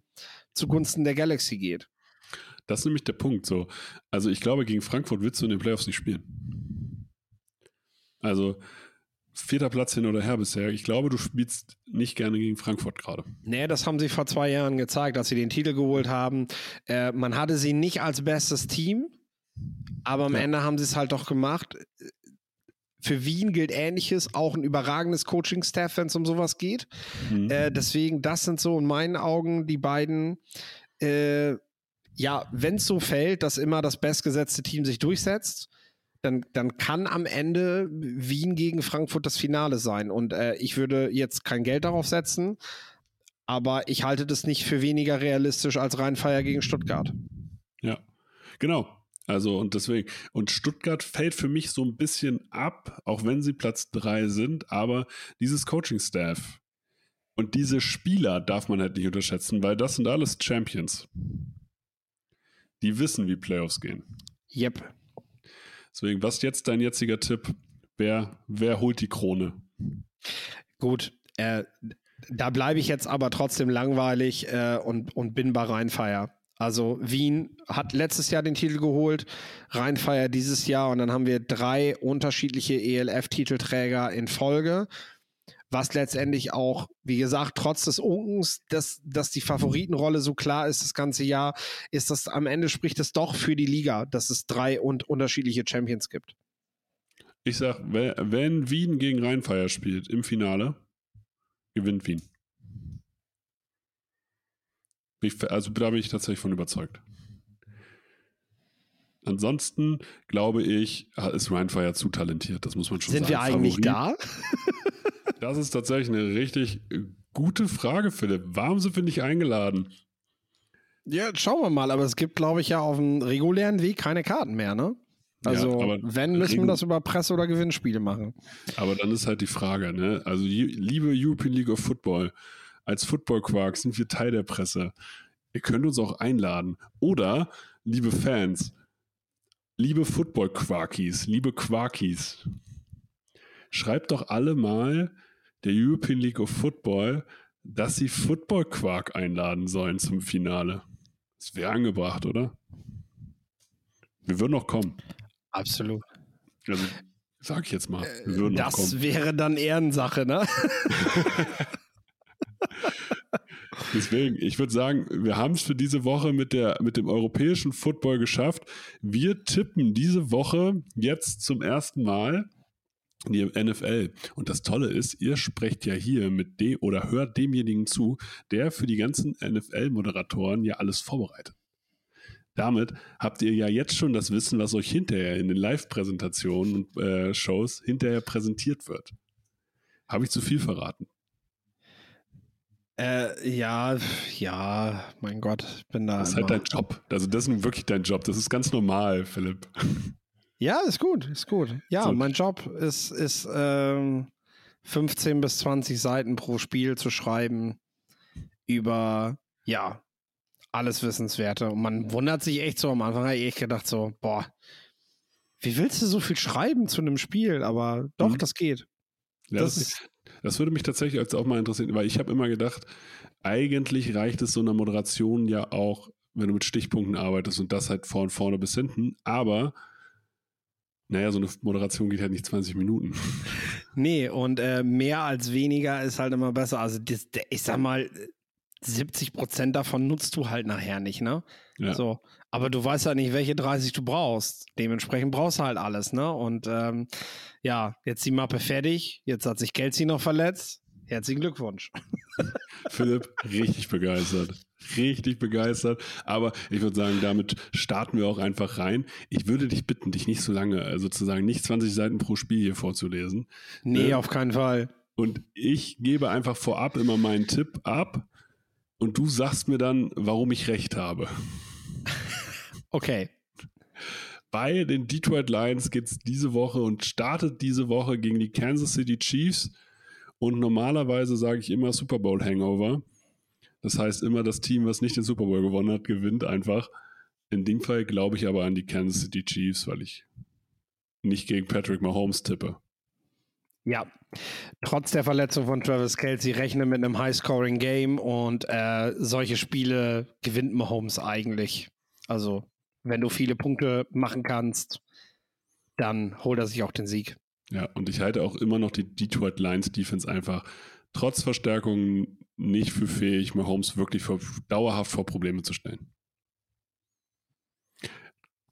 zugunsten der Galaxy geht. Das ist nämlich der Punkt. So. Also ich glaube, gegen Frankfurt willst du in den Playoffs nicht spielen. Also vierter Platz hin oder her bisher. Ich glaube, du spielst nicht gerne gegen Frankfurt gerade. Nee, das haben sie vor zwei Jahren gezeigt, als sie den Titel geholt haben. Äh, man hatte sie nicht als bestes Team, aber am Ja. Ende haben sie es halt doch gemacht. Für Wien gilt Ähnliches, auch ein überragendes Coaching-Staff, wenn es um sowas geht. Mhm. Äh, deswegen, das sind so in meinen Augen die beiden. Äh, ja, wenn es so fällt, dass immer das bestgesetzte Team sich durchsetzt, dann, dann kann am Ende Wien gegen Frankfurt das Finale sein. Und äh, ich würde jetzt kein Geld darauf setzen, aber ich halte das nicht für weniger realistisch als Rheinfeier gegen Stuttgart. Ja, genau. Also und deswegen, und Stuttgart fällt für mich so ein bisschen ab, auch wenn sie Platz drei sind, aber dieses Coaching-Staff und diese Spieler darf man halt nicht unterschätzen, weil das sind alles Champions. Die wissen, wie Playoffs gehen. Yep. Deswegen, was jetzt dein jetziger Tipp? Wer, wer holt die Krone? Gut, äh, da bleibe ich jetzt aber trotzdem langweilig äh, und, und bin bei Rheinfeier. Also Wien hat letztes Jahr den Titel geholt, Rheinfeier dieses Jahr und dann haben wir drei unterschiedliche ELF-Titelträger in Folge, was letztendlich auch, wie gesagt, trotz des Unkens, dass, dass die Favoritenrolle so klar ist das ganze Jahr, ist das am Ende spricht es doch für die Liga, dass es drei und unterschiedliche Champions gibt. Ich sag, wenn Wien gegen Rheinfeier spielt im Finale, gewinnt Wien. Also da bin ich tatsächlich von überzeugt. Ansonsten glaube ich, ist Rheinfeier zu talentiert. Das muss man schon Sind sagen. wir eigentlich Favorit. da? Das ist tatsächlich eine richtig gute Frage, Philipp. Warum sind wir nicht eingeladen? Ja, schauen wir mal, aber es gibt, glaube ich, ja auf dem regulären Weg keine Karten mehr, ne? Also, aber wenn, müssen wir das über Presse- oder Gewinnspiele machen. Aber dann ist halt die Frage, ne? Also, liebe European League of Football, als Football Quark sind wir Teil der Presse. Ihr könnt uns auch einladen. Oder, liebe Fans, liebe Football Quarkies, liebe Quarkies, schreibt doch alle mal der European League of Football, dass sie Football Quark einladen sollen zum Finale. Das wäre angebracht, oder? Wir würden noch kommen. Absolut. Also, sag ich jetzt mal. Wir würden noch kommen. Das wäre dann Ehrensache, ne? Deswegen, ich würde sagen, wir haben es für diese Woche mit, der, mit dem europäischen Football geschafft. Wir tippen diese Woche jetzt zum ersten Mal die NFL. Und das Tolle ist, ihr sprecht ja hier mit dem oder hört demjenigen zu, der für die ganzen NFL-Moderatoren ja alles vorbereitet. Damit habt ihr ja jetzt schon das Wissen, was euch hinterher in den Live-Präsentationen und äh, Shows hinterher präsentiert wird. Habe ich zu viel verraten? Äh, ja, ja, mein Gott, ich bin da. Das ist halt immer- dein Job. Also das ist nun wirklich dein Job. Das ist ganz normal, Philipp. Ja, ist gut, ist gut. Ja, So. mein Job ist, ist ähm, 15 bis 20 Seiten pro Spiel zu schreiben über, ja, alles Wissenswerte. Und man wundert sich echt so, am Anfang habe ich echt gedacht so, boah, wie willst du so viel schreiben zu einem Spiel? Aber doch, Mhm. das geht. Ja, das das, ist, das würde mich tatsächlich jetzt auch mal interessieren, weil ich habe immer gedacht, eigentlich reicht es so einer Moderation ja auch, wenn du mit Stichpunkten arbeitest und das halt von vorne bis hinten. Aber naja, so eine Moderation geht halt nicht 20 Minuten. nee, und äh, mehr als weniger ist halt immer besser. Also, das, ich sag mal, 70 Prozent davon nutzt du halt nachher nicht, ne? Ja. So, aber du weißt ja nicht, welche 30 du brauchst. Dementsprechend brauchst du halt alles, ne? Und ähm, ja, jetzt die Mappe fertig. Jetzt hat sich Kelsey noch verletzt. Herzlichen Glückwunsch. Philipp, richtig begeistert. Richtig begeistert. Aber ich würde sagen, damit starten wir auch einfach rein. Ich würde dich bitten, dich nicht so lange, äh, sozusagen nicht 20 Seiten pro Spiel hier vorzulesen. Nee, Ja. auf keinen Fall. Und ich gebe einfach vorab immer meinen Tipp ab und du sagst mir dann, warum ich recht habe. Okay. Bei den Detroit Lions geht es diese Woche und startet diese Woche gegen die Kansas City Chiefs. Und normalerweise sage ich immer Super Bowl Hangover. Das heißt immer, das Team, was nicht den Super Bowl gewonnen hat, gewinnt einfach. In dem Fall glaube ich aber an die Kansas City Chiefs, weil ich nicht gegen Patrick Mahomes tippe. Ja. Trotz der Verletzung von Travis Kelsey rechne mit einem High-Scoring-Game und äh, solche Spiele gewinnt Mahomes eigentlich. Also, wenn du viele Punkte machen kannst, dann holt er sich auch den Sieg. Ja, und ich halte auch immer noch die Detroit Lions Defense einfach trotz Verstärkung nicht für fähig, Mahomes wirklich vor, dauerhaft vor Probleme zu stellen.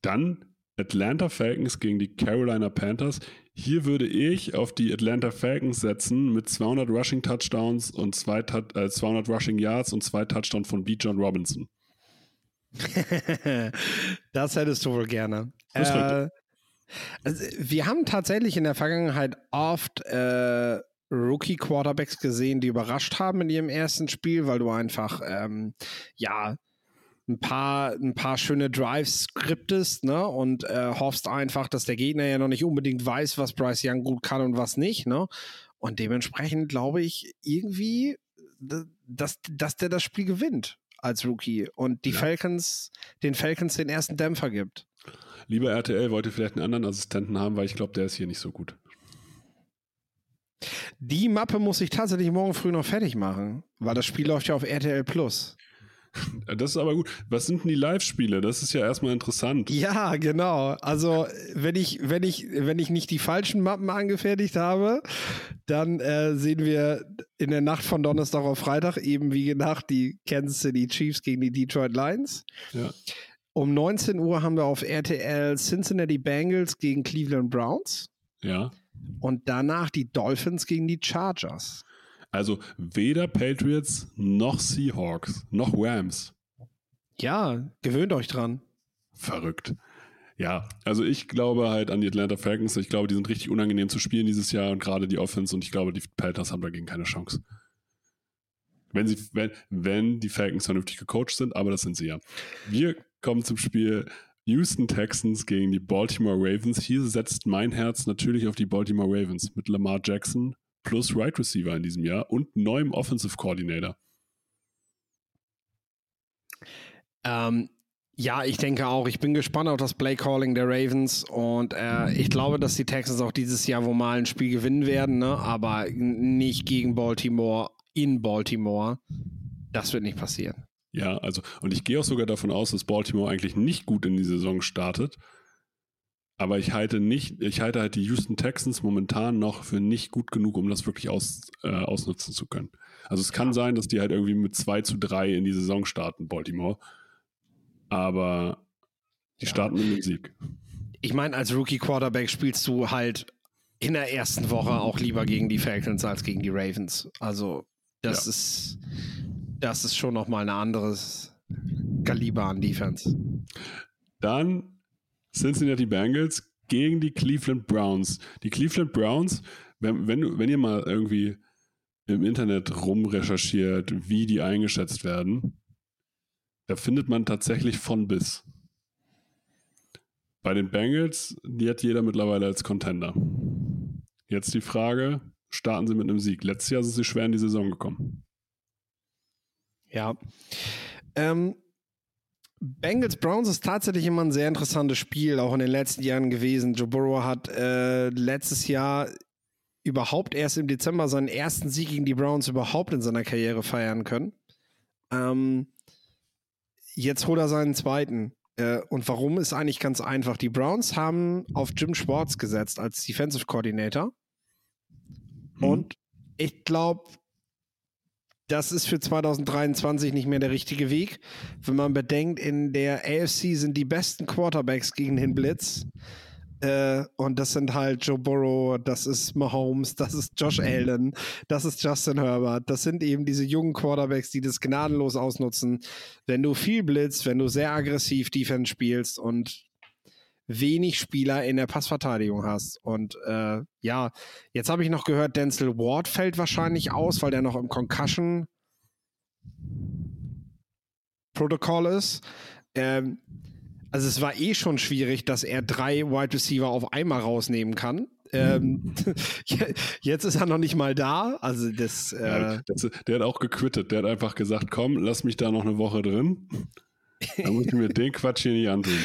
Dann Atlanta Falcons gegen die Carolina Panthers. Hier würde ich auf die Atlanta Falcons setzen mit 200 Rushing Touchdowns und zwei, äh, 200 Rushing Yards und zwei Touchdowns von B. John Robinson. das hättest du wohl gerne. Äh, also wir haben tatsächlich in der Vergangenheit oft äh, Rookie-Quarterbacks gesehen, die überrascht haben in ihrem ersten Spiel, weil du einfach, ähm, ja, ein paar, ein paar schöne Drives skriptest ne? und äh, hoffst einfach, dass der Gegner ja noch nicht unbedingt weiß, was Bryce Young gut kann und was nicht. Ne? Und dementsprechend glaube ich irgendwie, dass, dass der das Spiel gewinnt als Rookie und die ja. Falcons, den Falcons den ersten Dämpfer gibt. Lieber RTL wollte vielleicht einen anderen Assistenten haben, weil ich glaube, der ist hier nicht so gut. Die Mappe muss ich tatsächlich morgen früh noch fertig machen, weil das Spiel läuft ja auf RTL Plus. Das ist aber gut. Was sind denn die Live-Spiele? Das ist ja erstmal interessant. Ja, genau. Also, wenn ich, wenn ich, wenn ich nicht die falschen Mappen angefertigt habe, dann äh, sehen wir in der Nacht von Donnerstag auf Freitag eben wie gedacht die Kansas City Chiefs gegen die Detroit Lions. Ja. Um 19 Uhr haben wir auf RTL Cincinnati Bengals gegen Cleveland Browns. Ja. Und danach die Dolphins gegen die Chargers. Also weder Patriots noch Seahawks noch Rams. Ja, gewöhnt euch dran. Verrückt. Ja, also ich glaube halt an die Atlanta Falcons. Ich glaube, die sind richtig unangenehm zu spielen dieses Jahr und gerade die Offense und ich glaube, die Panthers haben dagegen keine Chance. Wenn, sie, wenn, wenn die Falcons vernünftig gecoacht sind, aber das sind sie ja. Wir kommen zum Spiel Houston Texans gegen die Baltimore Ravens. Hier setzt mein Herz natürlich auf die Baltimore Ravens mit Lamar Jackson plus Right Receiver in diesem Jahr und neuem Offensive Coordinator. Ähm, ja, ich denke auch. Ich bin gespannt auf das Play Calling der Ravens und äh, ich glaube, dass die Texans auch dieses Jahr wohl mal ein Spiel gewinnen werden, ne? aber nicht gegen Baltimore in Baltimore. Das wird nicht passieren. Ja, also, und ich gehe auch sogar davon aus, dass Baltimore eigentlich nicht gut in die Saison startet. Aber ich halte nicht, ich halte halt die Houston Texans momentan noch für nicht gut genug, um das wirklich aus, äh, ausnutzen zu können. Also es kann ja. sein, dass die halt irgendwie mit 2 zu 3 in die Saison starten, Baltimore. Aber die ja. starten mit dem Sieg. Ich meine, als Rookie-Quarterback spielst du halt in der ersten Woche auch lieber gegen die Falcons als gegen die Ravens. Also das ja. ist das ist schon nochmal ein anderes Kaliber an Defense. Dann Cincinnati Bengals gegen die Cleveland Browns. Die Cleveland Browns, wenn, wenn, wenn ihr mal irgendwie im Internet rumrecherchiert, wie die eingeschätzt werden, da findet man tatsächlich von bis. Bei den Bengals, die hat jeder mittlerweile als Contender. Jetzt die Frage, starten sie mit einem Sieg? Letztes Jahr sind sie schwer in die Saison gekommen. Ja. Ähm, Bengals Browns ist tatsächlich immer ein sehr interessantes Spiel, auch in den letzten Jahren gewesen. Joe Burrow hat äh, letztes Jahr überhaupt erst im Dezember seinen ersten Sieg gegen die Browns überhaupt in seiner Karriere feiern können. Ähm, jetzt holt er seinen zweiten. Äh, und warum ist eigentlich ganz einfach. Die Browns haben auf Jim Schwartz gesetzt als Defensive Coordinator. Hm. Und ich glaube, das ist für 2023 nicht mehr der richtige Weg. Wenn man bedenkt, in der AFC sind die besten Quarterbacks gegen den Blitz. Äh, und das sind halt Joe Burrow, das ist Mahomes, das ist Josh Allen, das ist Justin Herbert. Das sind eben diese jungen Quarterbacks, die das gnadenlos ausnutzen. Wenn du viel blitzt, wenn du sehr aggressiv Defense spielst und wenig Spieler in der Passverteidigung hast. Und äh, ja, jetzt habe ich noch gehört, Denzel Ward fällt wahrscheinlich aus, weil der noch im Concussion Protokoll ist. Ähm, also es war eh schon schwierig, dass er drei Wide Receiver auf einmal rausnehmen kann. Ähm, jetzt ist er noch nicht mal da. Also das, äh ja, das, der hat auch gequittet. Der hat einfach gesagt, komm, lass mich da noch eine Woche drin. Da muss ich mir den Quatsch hier nicht antun.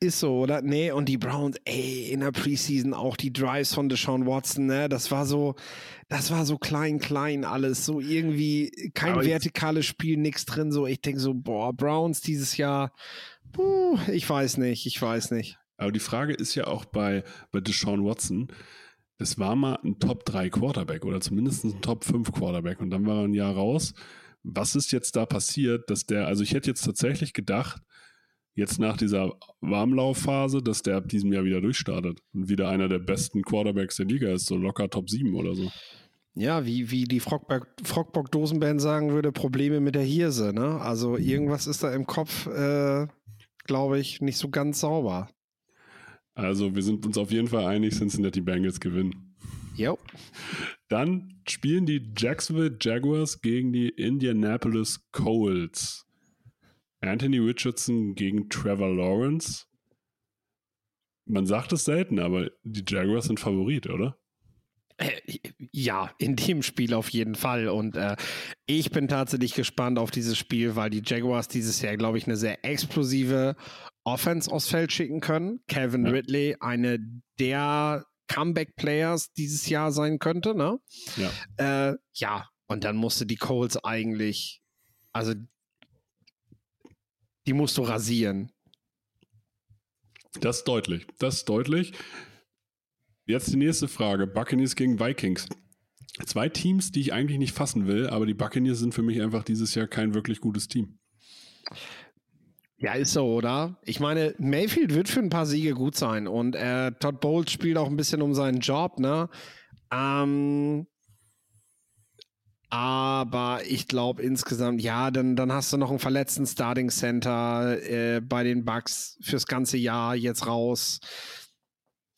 Ist so, oder? Nee, und die Browns, ey, in der Preseason auch die Drives von Deshaun Watson, ne? Das war so, das war so klein, klein alles. So irgendwie kein Aber vertikales Spiel, nix drin. So, ich denke so, boah, Browns dieses Jahr, puh, ich weiß nicht, ich weiß nicht. Aber die Frage ist ja auch bei, bei Deshaun Watson, es war mal ein Top 3 Quarterback oder zumindest ein Top 5 Quarterback und dann war er ein Jahr raus was ist jetzt da passiert, dass der, also ich hätte jetzt tatsächlich gedacht, jetzt nach dieser Warmlaufphase, dass der ab diesem Jahr wieder durchstartet und wieder einer der besten Quarterbacks der Liga ist, so locker Top 7 oder so. Ja, wie, wie die Frogbock-Dosenband sagen würde, Probleme mit der Hirse. Ne? Also irgendwas ist da im Kopf, äh, glaube ich, nicht so ganz sauber. Also wir sind uns auf jeden Fall einig, Cincinnati Bengals gewinnen. Jo. Dann spielen die Jacksonville Jaguars gegen die Indianapolis Colts. Anthony Richardson gegen Trevor Lawrence. Man sagt es selten, aber die Jaguars sind Favorit, oder? Äh, ja, in dem Spiel auf jeden Fall. Und äh, ich bin tatsächlich gespannt auf dieses Spiel, weil die Jaguars dieses Jahr, glaube ich, eine sehr explosive Offense aufs Feld schicken können. Kevin ja. Ridley, eine der Comeback-Players dieses Jahr sein könnte, ne? Ja. Äh, ja, und dann musste die Colts eigentlich, also die musst du rasieren. Das ist deutlich. Das ist deutlich. Jetzt die nächste Frage. Buccaneers gegen Vikings. Zwei Teams, die ich eigentlich nicht fassen will, aber die Buccaneers sind für mich einfach dieses Jahr kein wirklich gutes Team. Ja, ist so, oder? Ich meine, Mayfield wird für ein paar Siege gut sein und äh, Todd Bowles spielt auch ein bisschen um seinen Job, ne? Ähm, aber ich glaube insgesamt, ja, dann, dann hast du noch einen verletzten Starting Center äh, bei den Bucks fürs ganze Jahr jetzt raus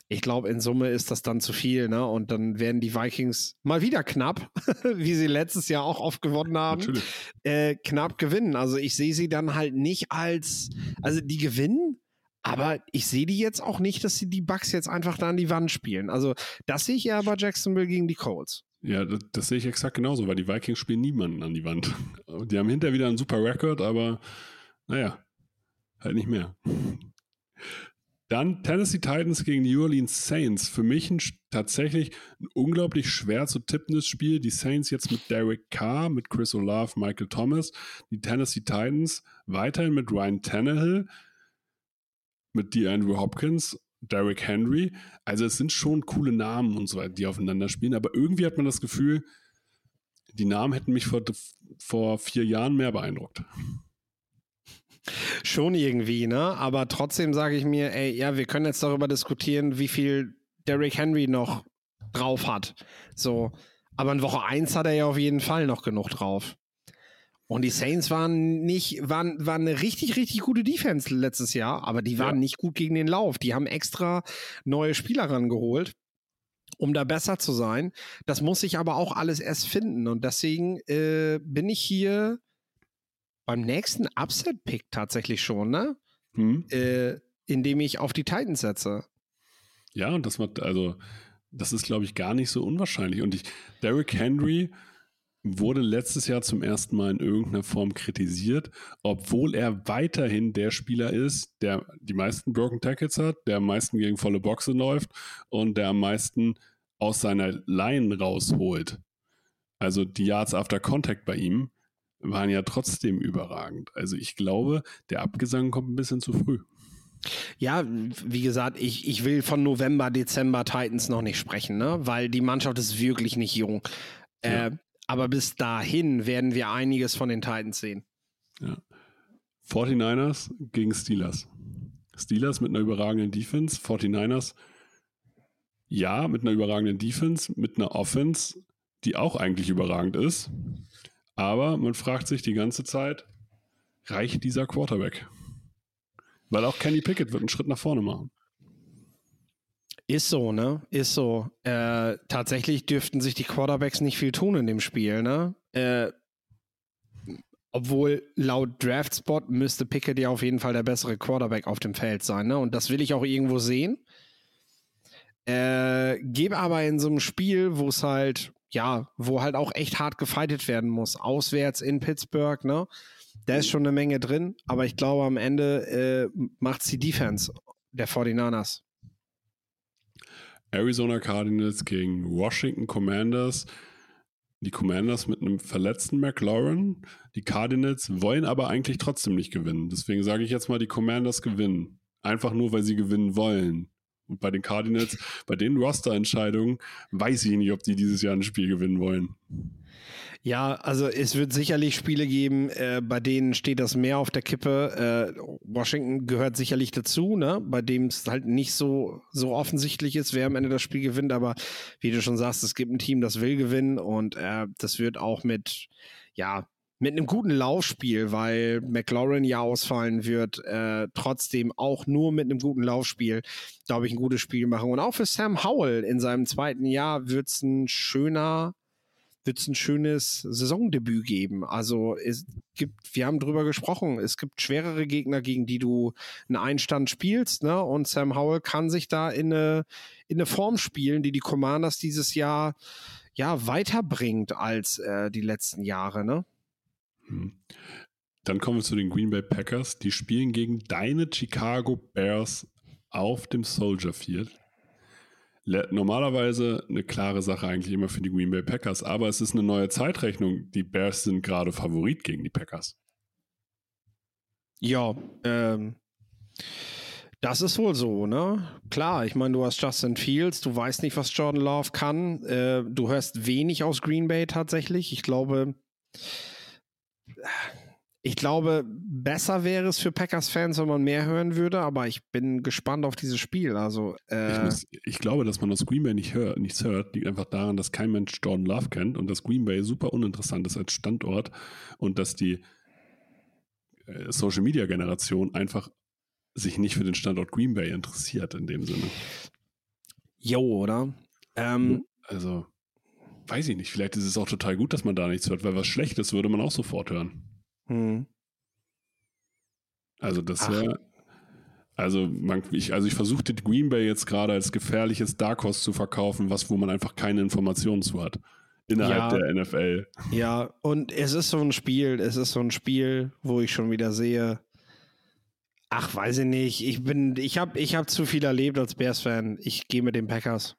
ich glaube, in Summe ist das dann zu viel, ne? Und dann werden die Vikings mal wieder knapp, wie sie letztes Jahr auch oft gewonnen haben, äh, knapp gewinnen. Also ich sehe sie dann halt nicht als, also die gewinnen, aber ich sehe die jetzt auch nicht, dass sie die Bucks jetzt einfach da an die Wand spielen. Also das sehe ich ja bei Jacksonville gegen die Colts. Ja, das, das, sehe ich exakt genauso, weil die Vikings spielen niemanden an die Wand. Die haben hinterher wieder einen super Rekord, aber naja, halt nicht mehr. Dann Tennessee Titans gegen New Orleans Saints. Für mich ein, tatsächlich ein unglaublich schwer zu tippendes Spiel. Die Saints jetzt mit Derek Carr, mit Chris Olave, Michael Thomas. Die Tennessee Titans weiterhin mit Ryan Tannehill, mit DeAndre Hopkins, Derek Henry. Also es sind schon coole Namen und so weiter, die aufeinander spielen. Aber irgendwie hat man das Gefühl, die Namen hätten mich vor, vor vier Jahren mehr beeindruckt. Schon irgendwie, ne? Aber trotzdem sage ich mir, ey, ja, wir können jetzt darüber diskutieren, wie viel Derrick Henry noch drauf hat. So, aber in Woche 1 hat er ja auf jeden Fall noch genug drauf. Und die Saints waren nicht, waren, waren eine richtig, richtig gute Defense letztes Jahr, aber die waren ja. nicht gut gegen den Lauf. Die haben extra neue Spieler rangeholt, um da besser zu sein. Das muss ich aber auch alles erst finden. Und deswegen äh, bin ich hier beim nächsten Upset-Pick tatsächlich schon, ne? Hm. Äh, indem ich auf die Titans setze. Ja, und das wird, also, das ist, glaube ich, gar nicht so unwahrscheinlich. Und ich, Derrick Henry wurde letztes Jahr zum ersten Mal in irgendeiner Form kritisiert, obwohl er weiterhin der Spieler ist, der die meisten Broken Tackles hat, der am meisten gegen volle Boxe läuft und der am meisten aus seiner Line rausholt. Also die Yards after Contact bei ihm waren ja trotzdem überragend. Also ich glaube, der Abgesang kommt ein bisschen zu früh. Ja, wie gesagt, ich, ich will von November, Dezember Titans noch nicht sprechen, ne? weil die Mannschaft ist wirklich nicht jung. Ja. Aber bis dahin werden wir einiges von den Titans sehen. Ja. 49ers gegen Steelers. Steelers mit einer überragenden Defense, 49ers ja, mit einer überragenden Defense, mit einer Offense, die auch eigentlich überragend ist. Aber man fragt sich die ganze Zeit, reicht dieser Quarterback? Weil auch Kenny Pickett wird einen Schritt nach vorne machen. Ist so, ne? Ist so. Äh, tatsächlich dürften sich die Quarterbacks nicht viel tun in dem Spiel, ne? Äh, obwohl laut Draftspot müsste Pickett ja auf jeden Fall der bessere Quarterback auf dem Feld sein, ne? Und das will ich auch irgendwo sehen. Äh, gebe aber in so einem Spiel, wo es halt ja, wo halt auch echt hart gefightet werden muss. Auswärts in Pittsburgh, ne? Da ist schon eine Menge drin, aber ich glaube, am Ende äh, macht es die Defense der 49ers. Arizona Cardinals gegen Washington Commanders. Die Commanders mit einem verletzten McLaurin. Die Cardinals wollen aber eigentlich trotzdem nicht gewinnen. Deswegen sage ich jetzt mal, die Commanders gewinnen. Einfach nur, weil sie gewinnen wollen. Und bei den Cardinals, bei den Roster-Entscheidungen, weiß ich nicht, ob die dieses Jahr ein Spiel gewinnen wollen. Ja, also es wird sicherlich Spiele geben, äh, bei denen steht das mehr auf der Kippe. Äh, Washington gehört sicherlich dazu, ne? bei dem es halt nicht so, so offensichtlich ist, wer am Ende das Spiel gewinnt. Aber wie du schon sagst, es gibt ein Team, das will gewinnen und äh, das wird auch mit, ja, mit einem guten Laufspiel, weil McLaurin ja ausfallen wird, äh, trotzdem auch nur mit einem guten Laufspiel, glaube ich, ein gutes Spiel machen. Und auch für Sam Howell in seinem zweiten Jahr wird es ein schöner, wird es ein schönes Saisondebüt geben. Also es gibt, wir haben drüber gesprochen, es gibt schwerere Gegner, gegen die du einen Einstand spielst, ne? Und Sam Howell kann sich da in eine, in eine Form spielen, die die Commanders dieses Jahr ja weiterbringt als äh, die letzten Jahre, ne? Hm. Dann kommen wir zu den Green Bay Packers. Die spielen gegen deine Chicago Bears auf dem Soldier Field. Normalerweise eine klare Sache eigentlich immer für die Green Bay Packers, aber es ist eine neue Zeitrechnung. Die Bears sind gerade Favorit gegen die Packers. Ja, ähm, das ist wohl so, ne? Klar, ich meine, du hast Justin Fields, du weißt nicht, was Jordan Love kann. Äh, du hörst wenig aus Green Bay tatsächlich. Ich glaube, ich glaube, besser wäre es für Packers-Fans, wenn man mehr hören würde, aber ich bin gespannt auf dieses Spiel. Also, äh ich, muss, ich, glaube, dass man aus Green Bay nicht hör, nichts hört, liegt einfach daran, dass kein Mensch Jordan Love kennt und dass Green Bay super uninteressant ist als Standort und dass die äh, Social Media Generation einfach sich nicht für den Standort Green Bay interessiert in dem Sinne. Jo, oder? Ähm, also, weiß ich nicht, vielleicht ist es auch total gut, dass man da nichts hört, weil was Schlechtes würde man auch sofort hören. Hm. Also das wäre, also man, ich, also ich versuchte Green Bay jetzt gerade als gefährliches Dark Horse zu verkaufen, was wo man einfach keine Informationen zu hat innerhalb ja, der NFL. Ja, und es ist so ein Spiel, es ist so ein Spiel, wo ich schon wieder sehe, ach, weiß ich nicht, ich bin, ich habe, ich habe zu viel erlebt als Bears-Fan. Ich gehe mit den Packers.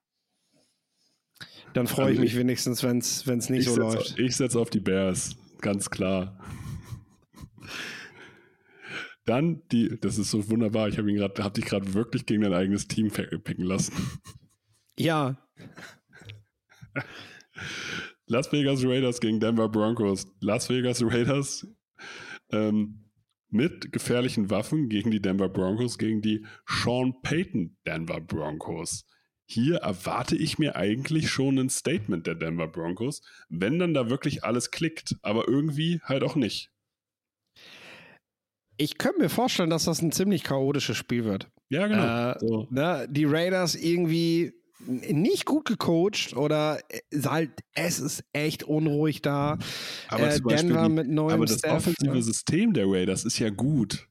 Dann freue also ich mich wenigstens, wenn es nicht so setz, läuft. Ich setze auf die Bears, ganz klar. Dann die, das ist so wunderbar, ich habe ihn gerade, habe dich gerade wirklich gegen dein eigenes Team picken lassen. Ja. Las Vegas Raiders gegen Denver Broncos. Las Vegas Raiders ähm, mit gefährlichen Waffen gegen die Denver Broncos, gegen die Sean Payton Denver Broncos. Hier erwarte ich mir eigentlich schon ein Statement der Denver Broncos, wenn dann da wirklich alles klickt, aber irgendwie halt auch nicht. Ich könnte mir vorstellen, dass das ein ziemlich chaotisches Spiel wird. Ja, genau. Äh, so. ne, die Raiders irgendwie nicht gut gecoacht oder halt, es ist echt unruhig da. Aber äh, Denver die, mit neuem Aber das Staff, offensive ja. System der Raiders ist ja gut.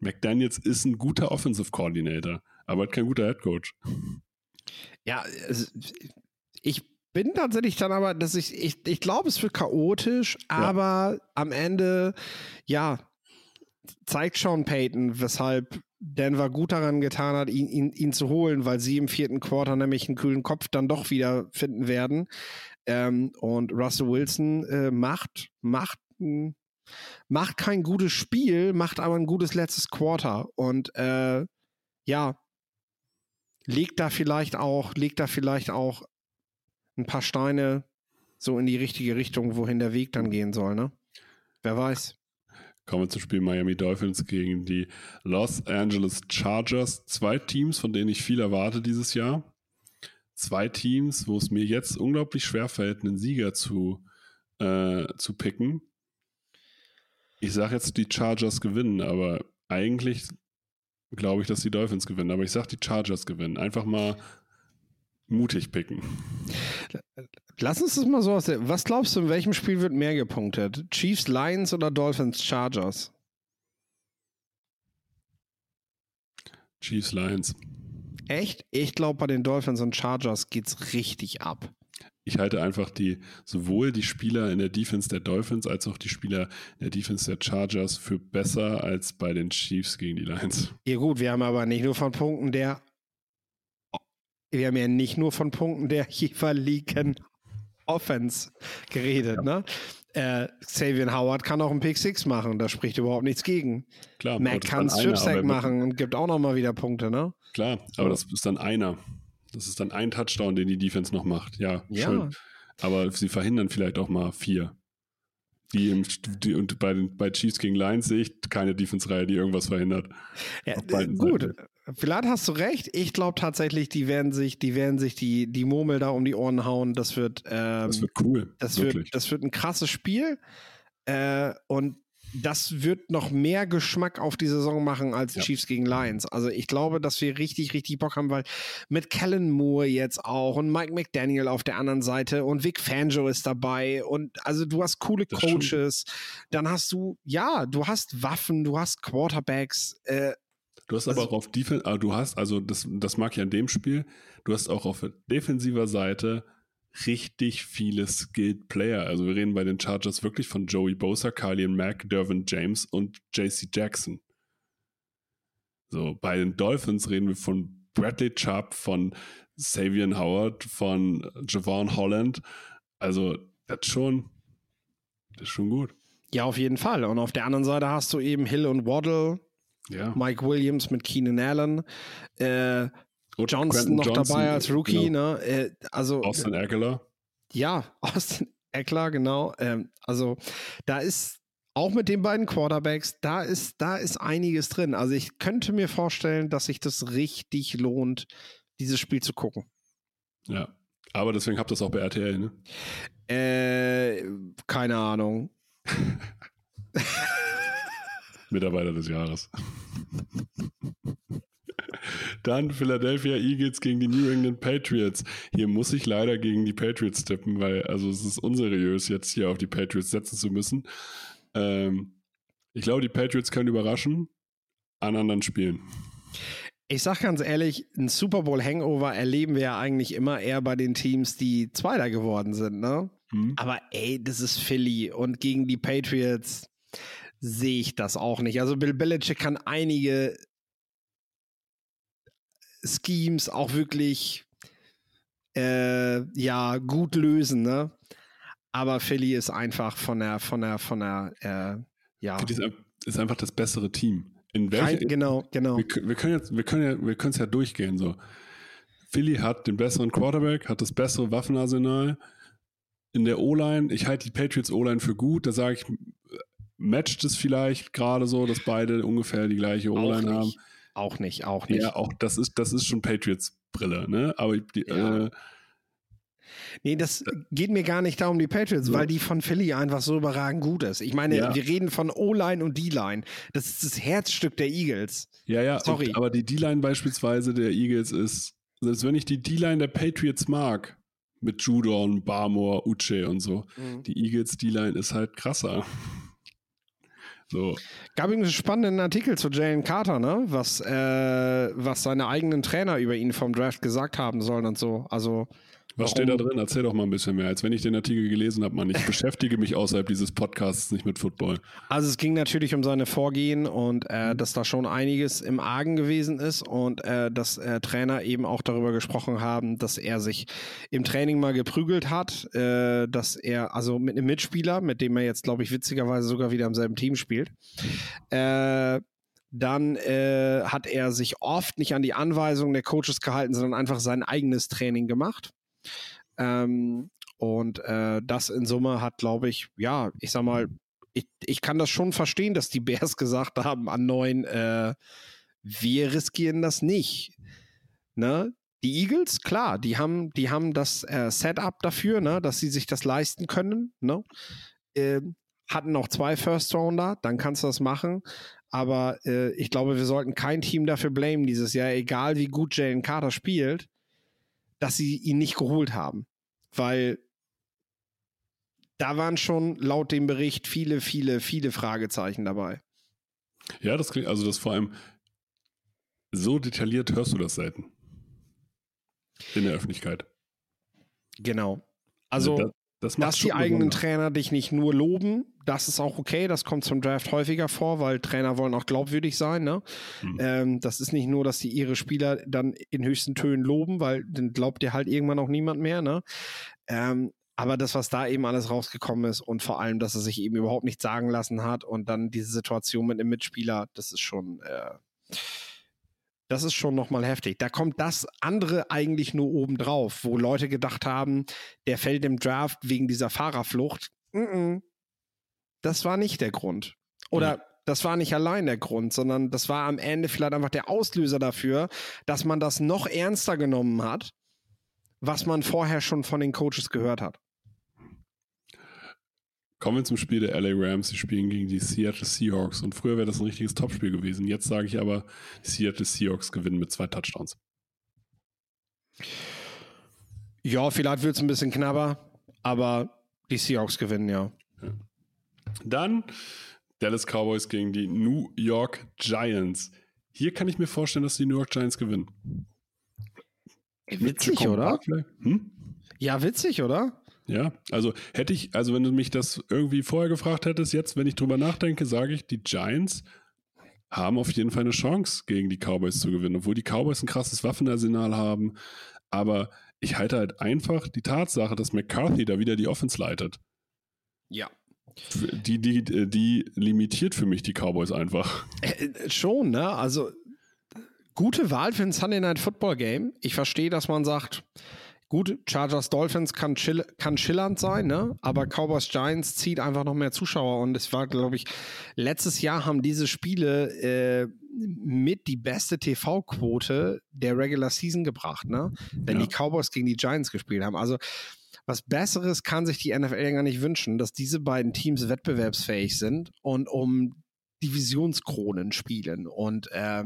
McDaniels ist ein guter Offensive Coordinator, aber kein guter Head Coach. Ja, ich bin tatsächlich dann aber, dass ich, ich, ich glaube, es wird chaotisch, aber ja. am Ende, ja, zeigt Sean Payton, weshalb Denver gut daran getan hat, ihn, ihn, ihn zu holen, weil sie im vierten Quarter nämlich einen kühlen Kopf dann doch wieder finden werden. Ähm, und Russell Wilson äh, macht, macht, macht kein gutes Spiel, macht aber ein gutes letztes Quarter. Und äh, ja, legt da vielleicht auch, legt da vielleicht auch ein paar Steine so in die richtige Richtung, wohin der Weg dann gehen soll, ne? Wer weiß. Kommen wir zum Spiel Miami Dolphins gegen die Los Angeles Chargers. Zwei Teams, von denen ich viel erwarte dieses Jahr. Zwei Teams, wo es mir jetzt unglaublich schwer fällt, einen Sieger zu, äh, zu picken. Ich sage jetzt, die Chargers gewinnen, aber eigentlich glaube ich, dass die Dolphins gewinnen. Aber ich sage, die Chargers gewinnen. Einfach mal mutig picken. Lass uns das mal so aussehen. Was glaubst du, in welchem Spiel wird mehr gepunktet? Chiefs, Lions oder Dolphins, Chargers? Chiefs, Lions. Echt? Ich glaube, bei den Dolphins und Chargers geht es richtig ab ich halte einfach die, sowohl die Spieler in der Defense der Dolphins als auch die Spieler in der Defense der Chargers für besser als bei den Chiefs gegen die Lions. Ja, gut, wir haben aber nicht nur von Punkten der, wir haben ja nicht nur von Punkten der jeweiligen Offense geredet, ja. ne? Äh, Xavier Howard kann auch einen Pick Six machen, da spricht überhaupt nichts gegen. Klar, Mac kann Strip Sack machen und gibt auch nochmal wieder Punkte, ne? Klar, aber das ist dann einer. Das ist dann ein Touchdown, den die Defense noch macht. Ja, ja. schön. Aber sie verhindern vielleicht auch mal vier. Die, im, die und bei, den, bei Chiefs gegen Lions sehe ich keine Defense-Reihe, die irgendwas verhindert. Ja, gut, Seiten. Vielleicht hast du recht. Ich glaube tatsächlich, die werden sich, die werden sich die, die Murmel da um die Ohren hauen. Das wird, ähm, das wird cool. Das wird, das wird ein krasses Spiel. Äh, und das wird noch mehr Geschmack auf die Saison machen als ja. Chiefs gegen Lions. Also ich glaube, dass wir richtig, richtig Bock haben, weil mit Kellen Moore jetzt auch und Mike McDaniel auf der anderen Seite und Vic Fangio ist dabei und also du hast coole das Coaches. Dann hast du, ja, du hast Waffen, du hast Quarterbacks. Äh, Du hast aber also, auch auf Defense, ah, du hast, also das, das mag ich an dem Spiel, du hast auch auf defensiver Seite richtig viele skilled Player. Also wir reden bei den Chargers wirklich von Joey Bosa, Carlian Mack, Dervin James und JC Jackson. So, bei den Dolphins reden wir von Bradley Chubb, von Savian Howard, von Javon Holland. Also, das schon, das ist schon gut. Ja, auf jeden Fall. Und auf der anderen Seite hast du eben Hill und Waddle, ja. Mike Williams mit Keenan Allen, äh, Johnson noch Johnson, dabei als Rookie, genau. ne? Äh, also, Austin Eckler. Ja, Austin Eckler, genau. Ähm, also da ist auch mit den beiden Quarterbacks, da ist, da ist einiges drin. Also ich könnte mir vorstellen, dass sich das richtig lohnt, dieses Spiel zu gucken. Ja, aber deswegen habt ihr es auch bei RTL, ne? Äh, keine Ahnung. Mitarbeiter des Jahres. Dann Philadelphia Eagles gegen die New England Patriots. Hier muss ich leider gegen die Patriots tippen, weil also es ist unseriös, jetzt hier auf die Patriots setzen zu müssen. Ähm, ich glaube, die Patriots können überraschen an anderen Spielen. Ich sag ganz ehrlich, ein Super Bowl Hangover erleben wir ja eigentlich immer eher bei den Teams, die Zweiter geworden sind, ne? Mhm. Aber ey, das ist Philly und gegen die Patriots sehe ich das auch nicht. Also Bill Belichick kann einige Schemes auch wirklich äh, ja gut lösen, ne? Aber Philly ist einfach von der, von der, von der, äh, ja. Ist, ist einfach das bessere Team. In welche, genau, genau. Wir, wir, können jetzt, wir können ja, wir können es ja durchgehen so. Philly hat den besseren Quarterback, hat das bessere Waffenarsenal. In der O-Line, ich halte die Patriots O-Line für gut. Da sage ich, matcht es vielleicht gerade so, dass beide ungefähr die gleiche O-Line haben. Auch nicht, auch nicht. Ja, auch das ist, das ist schon Patriots-Brille, ne? Aber die, ja. äh, Nee, das geht mir gar nicht darum, die Patriots, so. weil die von Philly einfach so überragend gut ist. Ich meine, ja. wir reden von O-Line und D-Line. Das ist das Herzstück der Eagles. Ja, ja, Sorry. Und, aber die D-Line beispielsweise der Eagles ist, selbst wenn ich die D-Line der Patriots mag, mit Judon, Barmore, Uche und so, mhm. die Eagles D-Line ist halt krasser. So. Gab übrigens einen spannenden Artikel zu Jalen Carter, ne? Was, äh, was seine eigenen Trainer über ihn vom Draft gesagt haben sollen und so. Also was steht da drin? Erzähl doch mal ein bisschen mehr, als wenn ich den Artikel gelesen habe, Mann. Ich beschäftige mich außerhalb dieses Podcasts nicht mit Football. Also es ging natürlich um seine Vorgehen und äh, dass da schon einiges im Argen gewesen ist und äh, dass äh, Trainer eben auch darüber gesprochen haben, dass er sich im Training mal geprügelt hat, äh, dass er, also mit einem Mitspieler, mit dem er jetzt, glaube ich, witzigerweise sogar wieder im selben Team spielt, äh, dann äh, hat er sich oft nicht an die Anweisungen der Coaches gehalten, sondern einfach sein eigenes Training gemacht. Ähm, und äh, das in Summe hat, glaube ich, ja, ich sag mal, ich, ich kann das schon verstehen, dass die Bears gesagt haben an neun, äh, wir riskieren das nicht. Ne? Die Eagles, klar, die haben, die haben das äh, Setup dafür, ne, dass sie sich das leisten können. Ne? Äh, hatten noch zwei First Rounder, dann kannst du das machen. Aber äh, ich glaube, wir sollten kein Team dafür blamen dieses Jahr, egal wie gut Jalen Carter spielt dass sie ihn nicht geholt haben. Weil da waren schon laut dem Bericht viele, viele, viele Fragezeichen dabei. Ja, das klingt, also das vor allem so detailliert hörst du das selten. In der Öffentlichkeit. Genau. Also, also das Dass die eigenen Trainer dich nicht nur loben, das ist auch okay. Das kommt zum Draft häufiger vor, weil Trainer wollen auch glaubwürdig sein. Ne? Mhm. Ähm, das ist nicht nur, dass sie ihre Spieler dann in höchsten Tönen loben, weil dann glaubt dir halt irgendwann auch niemand mehr. Ne? Ähm, aber das, was da eben alles rausgekommen ist und vor allem, dass er sich eben überhaupt nichts sagen lassen hat und dann diese Situation mit dem Mitspieler, das ist schon. Äh, das ist schon nochmal heftig. Da kommt das andere eigentlich nur obendrauf, wo Leute gedacht haben, der fällt im Draft wegen dieser Fahrerflucht. Mm -mm. das war nicht der Grund. Oder das war nicht allein der Grund, sondern das war am Ende vielleicht einfach der Auslöser dafür, dass man das noch ernster genommen hat, was man vorher schon von den Coaches gehört hat. Kommen wir zum Spiel der LA Rams. Sie spielen gegen die Seattle Seahawks. Und früher wäre das ein richtiges Topspiel gewesen. Jetzt sage ich aber, die Seattle Seahawks gewinnen mit zwei Touchdowns. Ja, vielleicht wird es ein bisschen knapper, aber die Seahawks gewinnen, ja. ja. Dann Dallas Cowboys gegen die New York Giants. Hier kann ich mir vorstellen, dass die New York Giants gewinnen. Witzig, oder? Hm? Ja, witzig, oder? Ja, also hätte ich, also wenn du mich das irgendwie vorher gefragt hättest, jetzt, wenn ich drüber nachdenke, sage ich, die Giants haben auf jeden Fall eine Chance, gegen die Cowboys zu gewinnen, obwohl die Cowboys ein krasses Waffenarsenal haben. Aber ich halte halt einfach die Tatsache, dass McCarthy da wieder die Offense leitet. Ja. Die, die, die limitiert für mich die Cowboys einfach. Äh, äh, schon, ne? Also gute Wahl für ein Sunday Night Football Game. Ich verstehe, dass man sagt, Gut, Chargers Dolphins kann, chill, kann schillernd sein, ne? aber Cowboys Giants zieht einfach noch mehr Zuschauer und es war, glaube ich, letztes Jahr haben diese Spiele äh, mit die beste TV-Quote der Regular Season gebracht, ne? Wenn ja. die Cowboys gegen die Giants gespielt haben. Also was Besseres kann sich die NFL gar nicht wünschen, dass diese beiden Teams wettbewerbsfähig sind und um Divisionskronen spielen. Und äh,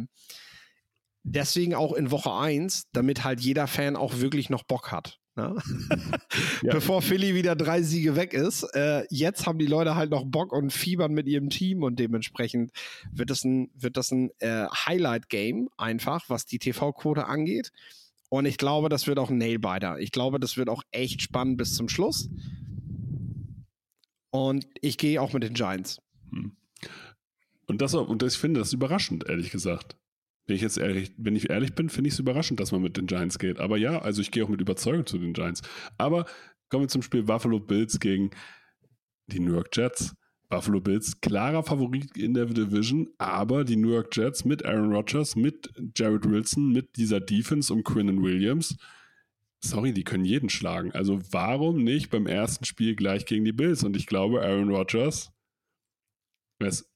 deswegen auch in Woche 1, damit halt jeder Fan auch wirklich noch Bock hat. Ne? ja. Bevor Philly wieder drei Siege weg ist. Äh, jetzt haben die Leute halt noch Bock und fiebern mit ihrem Team und dementsprechend wird das ein, wird das ein äh, Highlight-Game einfach, was die TV-Quote angeht. Und ich glaube, das wird auch ein Nailbiter. Ich glaube, das wird auch echt spannend bis zum Schluss. Und ich gehe auch mit den Giants. Hm. Und das, und das, ich finde das überraschend, ehrlich gesagt. Wenn ich jetzt ehrlich, wenn ich ehrlich bin, finde ich es überraschend, dass man mit den Giants geht. Aber ja, also ich gehe auch mit Überzeugung zu den Giants. Aber kommen wir zum Spiel Buffalo Bills gegen die New York Jets. Buffalo Bills, klarer Favorit in der Division, aber die New York Jets mit Aaron Rodgers, mit Jared Wilson, mit dieser Defense um Quinnen Williams, sorry, die können jeden schlagen. Also warum nicht beim ersten Spiel gleich gegen die Bills? Und ich glaube, Aaron Rodgers ist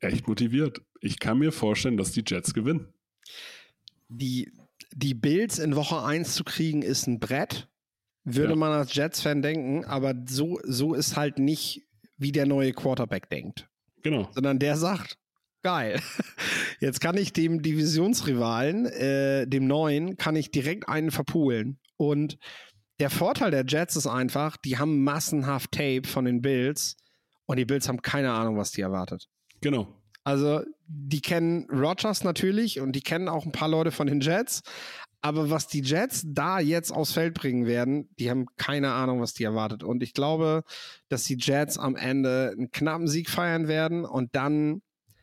echt motiviert. Ich kann mir vorstellen, dass die Jets gewinnen. Die, die Bills in Woche 1 zu kriegen, ist ein Brett. Würde ja. man als Jets-Fan denken, aber so, so ist halt nicht, wie der neue Quarterback denkt. Genau. Sondern der sagt, geil. Jetzt kann ich dem Divisionsrivalen, äh, dem neuen, kann ich direkt einen verpulen. Und der Vorteil der Jets ist einfach, die haben massenhaft Tape von den Bills und die Bills haben keine Ahnung, was die erwartet. Genau. Also, die kennen Rogers natürlich und die kennen auch ein paar Leute von den Jets. Aber was die Jets da jetzt aufs Feld bringen werden, die haben keine Ahnung, was die erwartet. Und ich glaube, dass die Jets am Ende einen knappen Sieg feiern werden und dann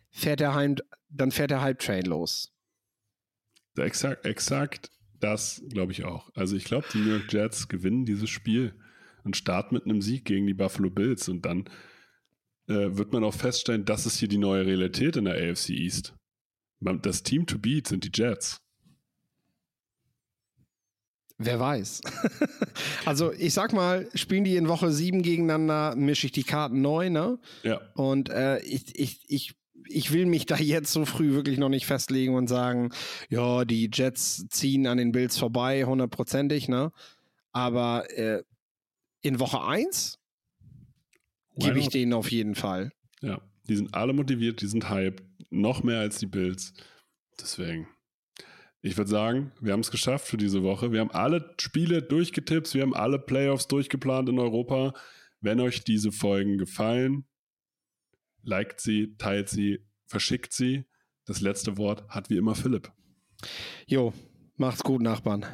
fährt der Heim, dann fährt der Hype-Train los. Exakt, exakt das glaube ich auch. Also ich glaube, die New York Jets gewinnen dieses Spiel und starten mit einem Sieg gegen die Buffalo Bills und dann äh, wird man auch feststellen, das ist hier die neue Realität in der AFC East. Das Team to beat sind die Jets. Wer weiß. also ich sag mal, spielen die in Woche 7 gegeneinander, mische ich die Karten neu, ne? Ja. Und äh, ich, ich, ich, ich will mich da jetzt so früh wirklich noch nicht festlegen und sagen, ja, die Jets ziehen an den Bills vorbei, hundertprozentig, ne? Aber äh, in Woche 1 Gebe ich denen auf jeden Fall. Ja, die sind alle motiviert, die sind hyped, noch mehr als die Bills. Deswegen. Ich würde sagen, wir haben es geschafft für diese Woche. Wir haben alle Spiele durchgetippt, wir haben alle Playoffs durchgeplant in Europa. Wenn euch diese Folgen gefallen, liked sie, teilt sie, verschickt sie. Das letzte Wort hat wie immer Philipp. Jo, macht's gut, Nachbarn.